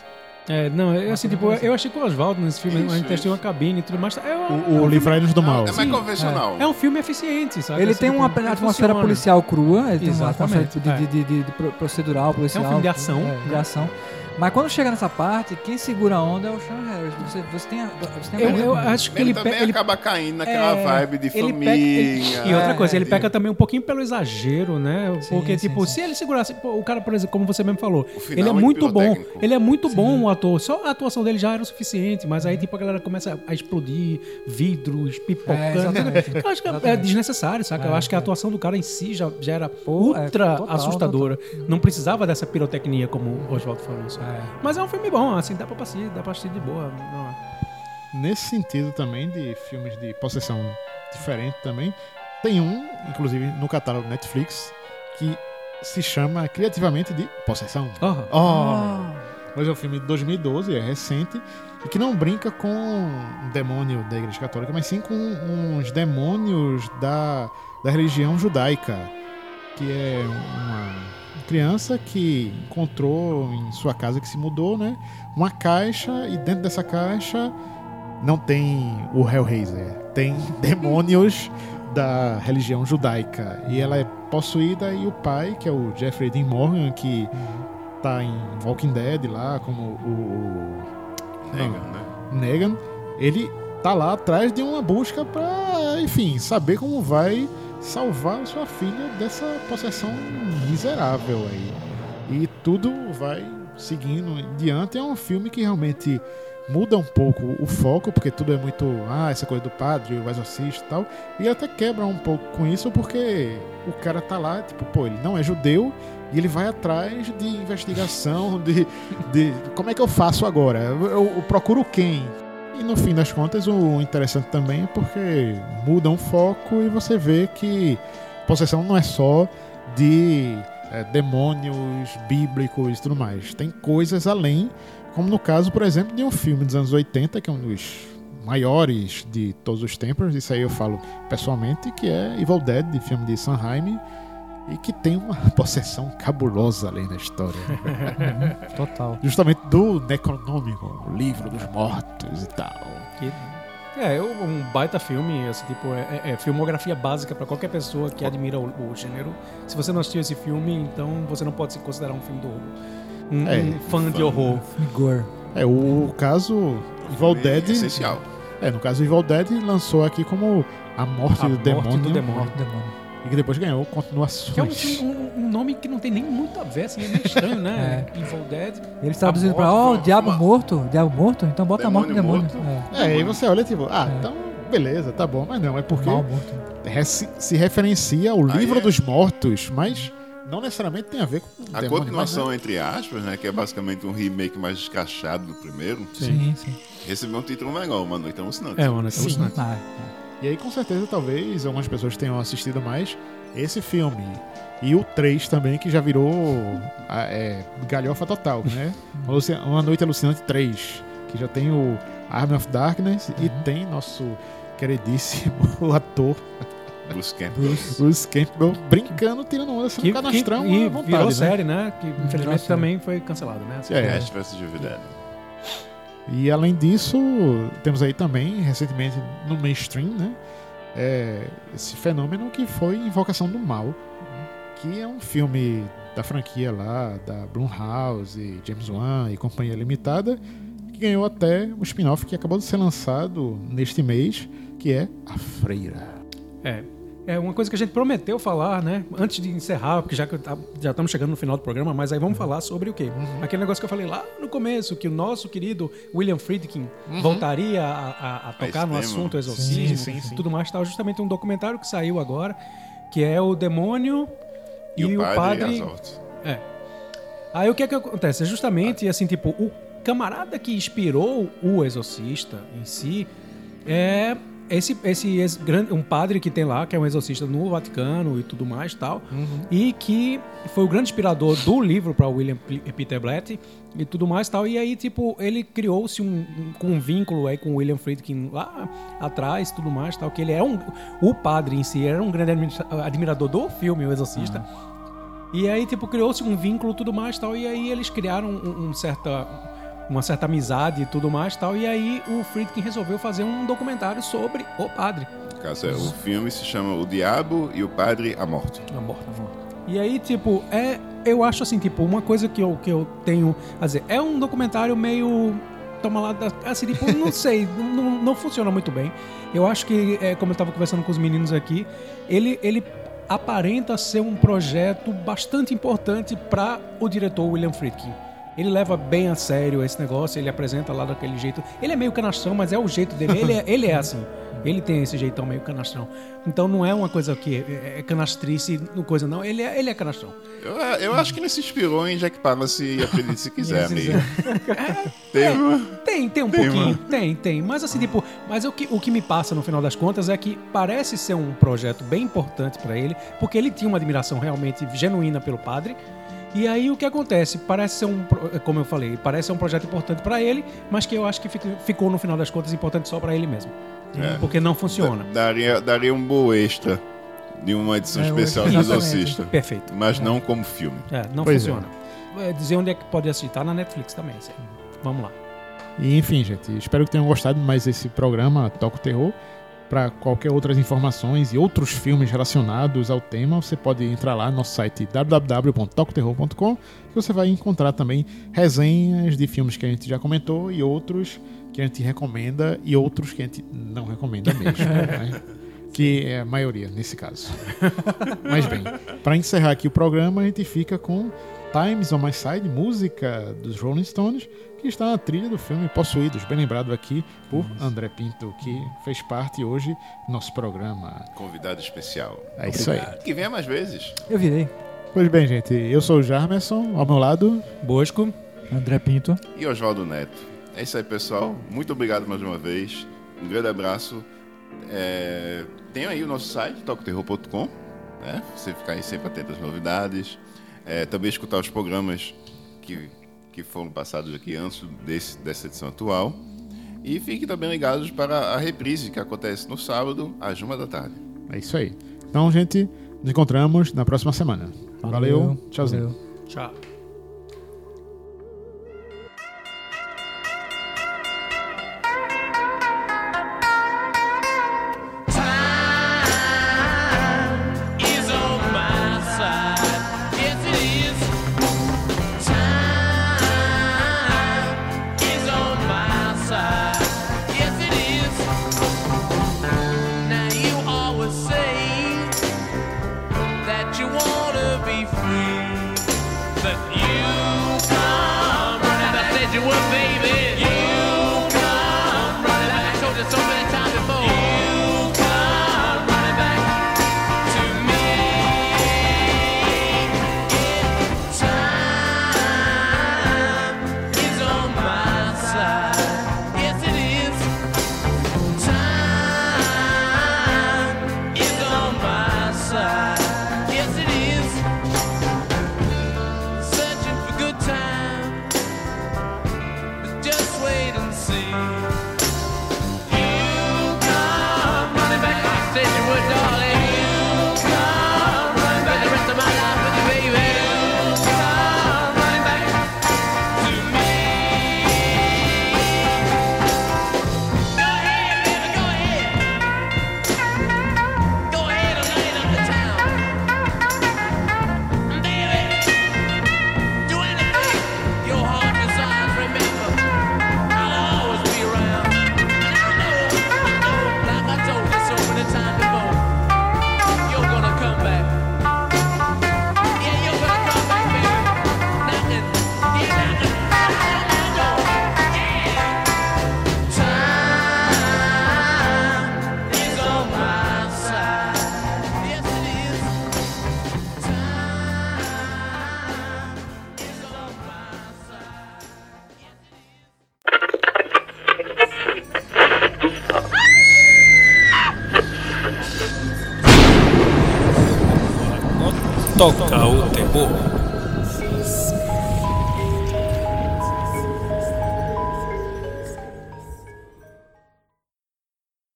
[SPEAKER 4] É, não, eu, assim, tipo, eu achei que o Oswaldo nesse filme,
[SPEAKER 3] Isso,
[SPEAKER 4] a gente testou uma cabine e tudo mais. É, um-
[SPEAKER 2] O,
[SPEAKER 4] é
[SPEAKER 2] o
[SPEAKER 4] um filme-
[SPEAKER 2] Livrai-nos do mal.
[SPEAKER 3] É mais convencional.
[SPEAKER 4] é um filme eficiente, sabe?
[SPEAKER 5] ele
[SPEAKER 4] Assim,
[SPEAKER 5] tem uma
[SPEAKER 4] tipo, ele
[SPEAKER 5] atmosfera
[SPEAKER 4] funciona.
[SPEAKER 5] policial crua, ele tem uma atmosfera de,
[SPEAKER 4] é.
[SPEAKER 5] de- de- de- de pro- procedural, policial.
[SPEAKER 4] filme de ação,
[SPEAKER 5] é, de
[SPEAKER 4] né?
[SPEAKER 5] Mas quando chega nessa parte, quem segura a onda é o Sean Harris. Você, você tem a, você tem a
[SPEAKER 4] Eu, eu acho que
[SPEAKER 3] Ele,
[SPEAKER 4] ele,
[SPEAKER 3] também
[SPEAKER 4] ele
[SPEAKER 3] acaba caindo naquela
[SPEAKER 4] É,
[SPEAKER 3] vibe de família.
[SPEAKER 4] peca- ele- e outra
[SPEAKER 5] É,
[SPEAKER 4] coisa, ele
[SPEAKER 3] de-
[SPEAKER 4] peca também um pouquinho pelo exagero, né?
[SPEAKER 5] Sim,
[SPEAKER 4] Porque,
[SPEAKER 5] sim,
[SPEAKER 4] tipo,
[SPEAKER 5] sim.
[SPEAKER 4] se ele segurasse. pô, o cara, por exemplo, como você mesmo falou,
[SPEAKER 3] final
[SPEAKER 4] ele é
[SPEAKER 3] é
[SPEAKER 4] muito bom. Ele é muito bom, o ator. Só a atuação dele já era o suficiente, mas aí, tipo, a galera começa a explodir vidros,
[SPEAKER 5] É,
[SPEAKER 4] pipocando.
[SPEAKER 5] exatamente.
[SPEAKER 4] eu acho que é- é desnecessário, saca? eu
[SPEAKER 5] É,
[SPEAKER 4] acho que a
[SPEAKER 5] é.
[SPEAKER 4] atuação do cara em si já, já era
[SPEAKER 5] Pô, é,
[SPEAKER 4] ultra
[SPEAKER 5] total,
[SPEAKER 4] assustadora. Não precisava dessa pirotecnia, como o Oswaldo falou. sabe?
[SPEAKER 5] É.
[SPEAKER 4] Mas é um filme bom, assim, dá pra assistir, dá pra assistir de boa. Não.
[SPEAKER 2] Nesse sentido também de filmes de possessão diferente também, tem um, inclusive no catálogo Netflix, que se chama criativamente de Possessão.
[SPEAKER 4] Oh.
[SPEAKER 2] Oh. Mas é um filme de 2012, é recente, e que não brinca com um demônio da Igreja Católica, mas sim com uns demônios da, da religião judaica, que é uma criança que encontrou em sua casa que se mudou, né, uma caixa e dentro dessa caixa não tem o Hellraiser, tem demônios da religião judaica e ela é possuída e o pai, que é o Jeffrey Dean Morgan, que tá em Walking Dead lá como o
[SPEAKER 3] Negan, né?
[SPEAKER 2] Negan, ele tá lá atrás de uma busca pra, enfim, saber como vai salvar sua filha dessa possessão miserável aí. E tudo vai seguindo em diante. É um filme que realmente muda um pouco o foco, porque tudo é muito, ah, essa coisa do padre, o exorcista e tal. E até quebra um pouco com isso, porque o cara tá lá, tipo, pô, ele não é judeu e ele vai atrás de investigação, de, de como é que eu faço agora? Eu, eu- eu procuro quem? E no fim das contas, o interessante também é porque muda um foco e você vê que possessão não é só de é, demônios bíblicos e tudo mais. Tem coisas além, como no caso, por exemplo, de um filme dos anos 80, que é um dos maiores de todos os tempos, isso aí eu falo pessoalmente, que é Evil Dead, de filme de Sanheim, e que tem uma possessão cabulosa além da história.
[SPEAKER 5] Total.
[SPEAKER 2] Justamente do Necronômico, o livro dos mortos e tal.
[SPEAKER 4] Que- É, eu- um baita filme, assim, tipo, é, é- é filmografia básica pra qualquer pessoa que admira o, o gênero. Se você não assistiu esse filme, então você não pode se considerar um filme do horror. Um,
[SPEAKER 2] É,
[SPEAKER 4] um fã de horror.
[SPEAKER 5] Igor.
[SPEAKER 2] É, o caso Evil Dead.
[SPEAKER 3] Essencial.
[SPEAKER 2] É, no caso Evil Dead lançou aqui como A Morte,
[SPEAKER 4] A
[SPEAKER 2] do,
[SPEAKER 4] Morte
[SPEAKER 2] demônio,
[SPEAKER 4] do Demônio.
[SPEAKER 5] Morto demônio.
[SPEAKER 2] E que depois ganhou continuações.
[SPEAKER 4] Que é um, um- um nome que não tem nem muito a ver, assim, é meio estranho, né? Evil Dead.
[SPEAKER 5] Eles traduziram pra, ó, o
[SPEAKER 3] uma-
[SPEAKER 5] diabo
[SPEAKER 3] uma-
[SPEAKER 5] morto, diabo morto, então bota a morte do
[SPEAKER 3] Demônio
[SPEAKER 5] demônio.
[SPEAKER 3] morto.
[SPEAKER 5] É,
[SPEAKER 2] É, aí você olha tipo, ah,
[SPEAKER 5] É.
[SPEAKER 2] então beleza, tá bom, mas não, é porque
[SPEAKER 5] mal morto.
[SPEAKER 2] re- se, se referencia ao livro
[SPEAKER 3] é.
[SPEAKER 2] dos mortos, mas não necessariamente tem a ver com o
[SPEAKER 3] A
[SPEAKER 2] demônio,
[SPEAKER 3] continuação,
[SPEAKER 2] mas,
[SPEAKER 3] entre aspas, né, que é basicamente um remake mais escrachado do primeiro,
[SPEAKER 5] Sim, sim.
[SPEAKER 3] recebeu um título legal, Uma Noite Alucinante.
[SPEAKER 4] É, mano, é
[SPEAKER 2] Sim.
[SPEAKER 4] alucinante.
[SPEAKER 5] Ah,
[SPEAKER 2] né? E aí com certeza talvez algumas pessoas tenham assistido mais esse filme. E o 3 também, que já virou é, galhofa total, né? Uma Noite Alucinante 3, que já tem o Army of Darkness e tem nosso queridíssimo ator
[SPEAKER 3] Bruce Campbell.
[SPEAKER 5] Bruce.
[SPEAKER 2] Bruce Campbell brincando, tirando onda, sendo
[SPEAKER 4] Que,
[SPEAKER 2] canastrão
[SPEAKER 4] que- e
[SPEAKER 2] à vontade,
[SPEAKER 4] virou
[SPEAKER 2] né?
[SPEAKER 4] série, né? Que infelizmente
[SPEAKER 5] série.
[SPEAKER 4] também foi cancelado, né?
[SPEAKER 2] É.
[SPEAKER 3] Ash vs. Dead.
[SPEAKER 2] E além disso, temos aí também, recentemente, no mainstream, né? é, esse fenômeno que foi Invocação do Mal, que é um filme da franquia lá, da Blumhouse, James Wan e Companhia Limitada, que ganhou até um spin-off que acabou de ser lançado neste mês, que é A Freira.
[SPEAKER 4] É. É uma coisa que a gente prometeu falar, né? Antes de encerrar, porque já, tá- já estamos chegando no final do programa, mas aí vamos falar sobre o quê? Aquele negócio que eu falei lá no começo, que o nosso querido William Friedkin voltaria a, a- a tocar no
[SPEAKER 3] tema.
[SPEAKER 4] assunto exorcismo
[SPEAKER 2] Sim, sim, sim.
[SPEAKER 4] tudo mais. Tal. Justamente um documentário que saiu agora, que é o Demônio
[SPEAKER 3] E, o Padre, Azort.
[SPEAKER 4] É. Aí o que é que acontece? É justamente assim, tipo, o camarada que inspirou o exorcista em si é esse, esse, esse grande, um padre que tem lá, que é um exorcista no Vaticano e tudo mais tal, e que foi o grande inspirador do livro para William Peter Blatt e tudo mais tal. E aí, tipo, ele criou-se um, um, com um vínculo aí com o William Friedkin lá atrás tudo mais tal, que ele é um... O padre em si era um grande admira- admirador do filme O Exorcista. E aí, tipo, criou-se um vínculo e tudo mais tal. E aí eles criaram um, um certa, uma certa amizade e tudo mais tal. E aí o Friedkin resolveu fazer um documentário sobre o padre.
[SPEAKER 3] Caso, é, o filme se chama O Diabo e o Padre a Morte.
[SPEAKER 4] A morte. E aí, tipo, é. Eu acho assim, tipo, uma coisa que eu, que eu tenho a dizer. É um documentário meio. Toma lá. Assim, tipo, não sei, não, não funciona muito bem. Eu acho que, é, como eu tava conversando com os meninos aqui, ele, ele aparenta ser um projeto bastante importante para o diretor William Friedkin. Ele leva bem a sério esse negócio, ele apresenta lá daquele jeito. Ele é meio canastrão, mas é o jeito dele. Ele é, ele é assim.
[SPEAKER 6] Ele tem esse jeitão meio canastrão. Então não é uma coisa que é, é canastrice, no coisa não. Ele é, ele é canastrão.
[SPEAKER 3] Eu, eu acho que ele se inspirou em Jack Palance e acredite se quiser, amigo. Teve uma-
[SPEAKER 6] Tem, tem um
[SPEAKER 3] Tem,
[SPEAKER 6] pouquinho,
[SPEAKER 3] mano.
[SPEAKER 6] tem, tem. Mas assim, tipo, mas o que, o que me passa no final das contas é que parece ser um projeto bem importante pra ele, porque ele tinha uma admiração realmente genuína pelo padre. E aí o que acontece? Parece ser um, como eu falei, parece ser um projeto importante pra ele, mas que eu acho que ficou no final das contas importante só pra ele mesmo.
[SPEAKER 3] É.
[SPEAKER 6] Porque não funciona.
[SPEAKER 3] Daria, daria um boa extra de uma edição
[SPEAKER 5] É,
[SPEAKER 3] especial do. Exorcista.
[SPEAKER 6] Perfeito.
[SPEAKER 3] Mas não como filme.
[SPEAKER 6] É, não
[SPEAKER 2] Pois é.
[SPEAKER 6] funciona. É, dizer onde é que pode assistir, tá na Netflix também. sim. Vamos lá.
[SPEAKER 2] E enfim, gente, espero que tenham gostado mais esse programa Toca o Terror. Para qualquer outras informações e outros filmes relacionados ao tema, você pode entrar lá no nosso site www.tocoterror.com que você vai encontrar também resenhas de filmes que a gente já comentou e outros que a gente recomenda e outros que a gente não recomenda mesmo. né? Que é a maioria nesse caso. Mas bem, para encerrar aqui o programa, a gente fica com Times on My Side, música dos Rolling Stones, que está na trilha do filme Possuídos, bem lembrado aqui por André Pinto, que fez parte hoje do nosso programa.
[SPEAKER 3] Convidado especial.
[SPEAKER 2] É isso aí.
[SPEAKER 3] Que venha mais vezes.
[SPEAKER 5] Eu virei.
[SPEAKER 2] Pois bem, gente, eu sou o Jarmerson, ao meu lado.
[SPEAKER 6] Bosco.
[SPEAKER 5] André Pinto.
[SPEAKER 3] E Oswaldo Neto. É isso aí, pessoal. Muito obrigado mais uma vez. Um grande abraço. É... Tem aí o nosso site, tocoterror.com. Né? Você ficar aí sempre atento às novidades. É, também escutar os programas que, que foram passados aqui antes desse, dessa edição atual. E fiquem também ligados para a reprise que acontece no sábado, às uma da tarde.
[SPEAKER 2] É isso aí. Então, gente, nos encontramos na próxima semana. Valeu, tchauzinho.
[SPEAKER 5] Valeu.
[SPEAKER 6] Tchau.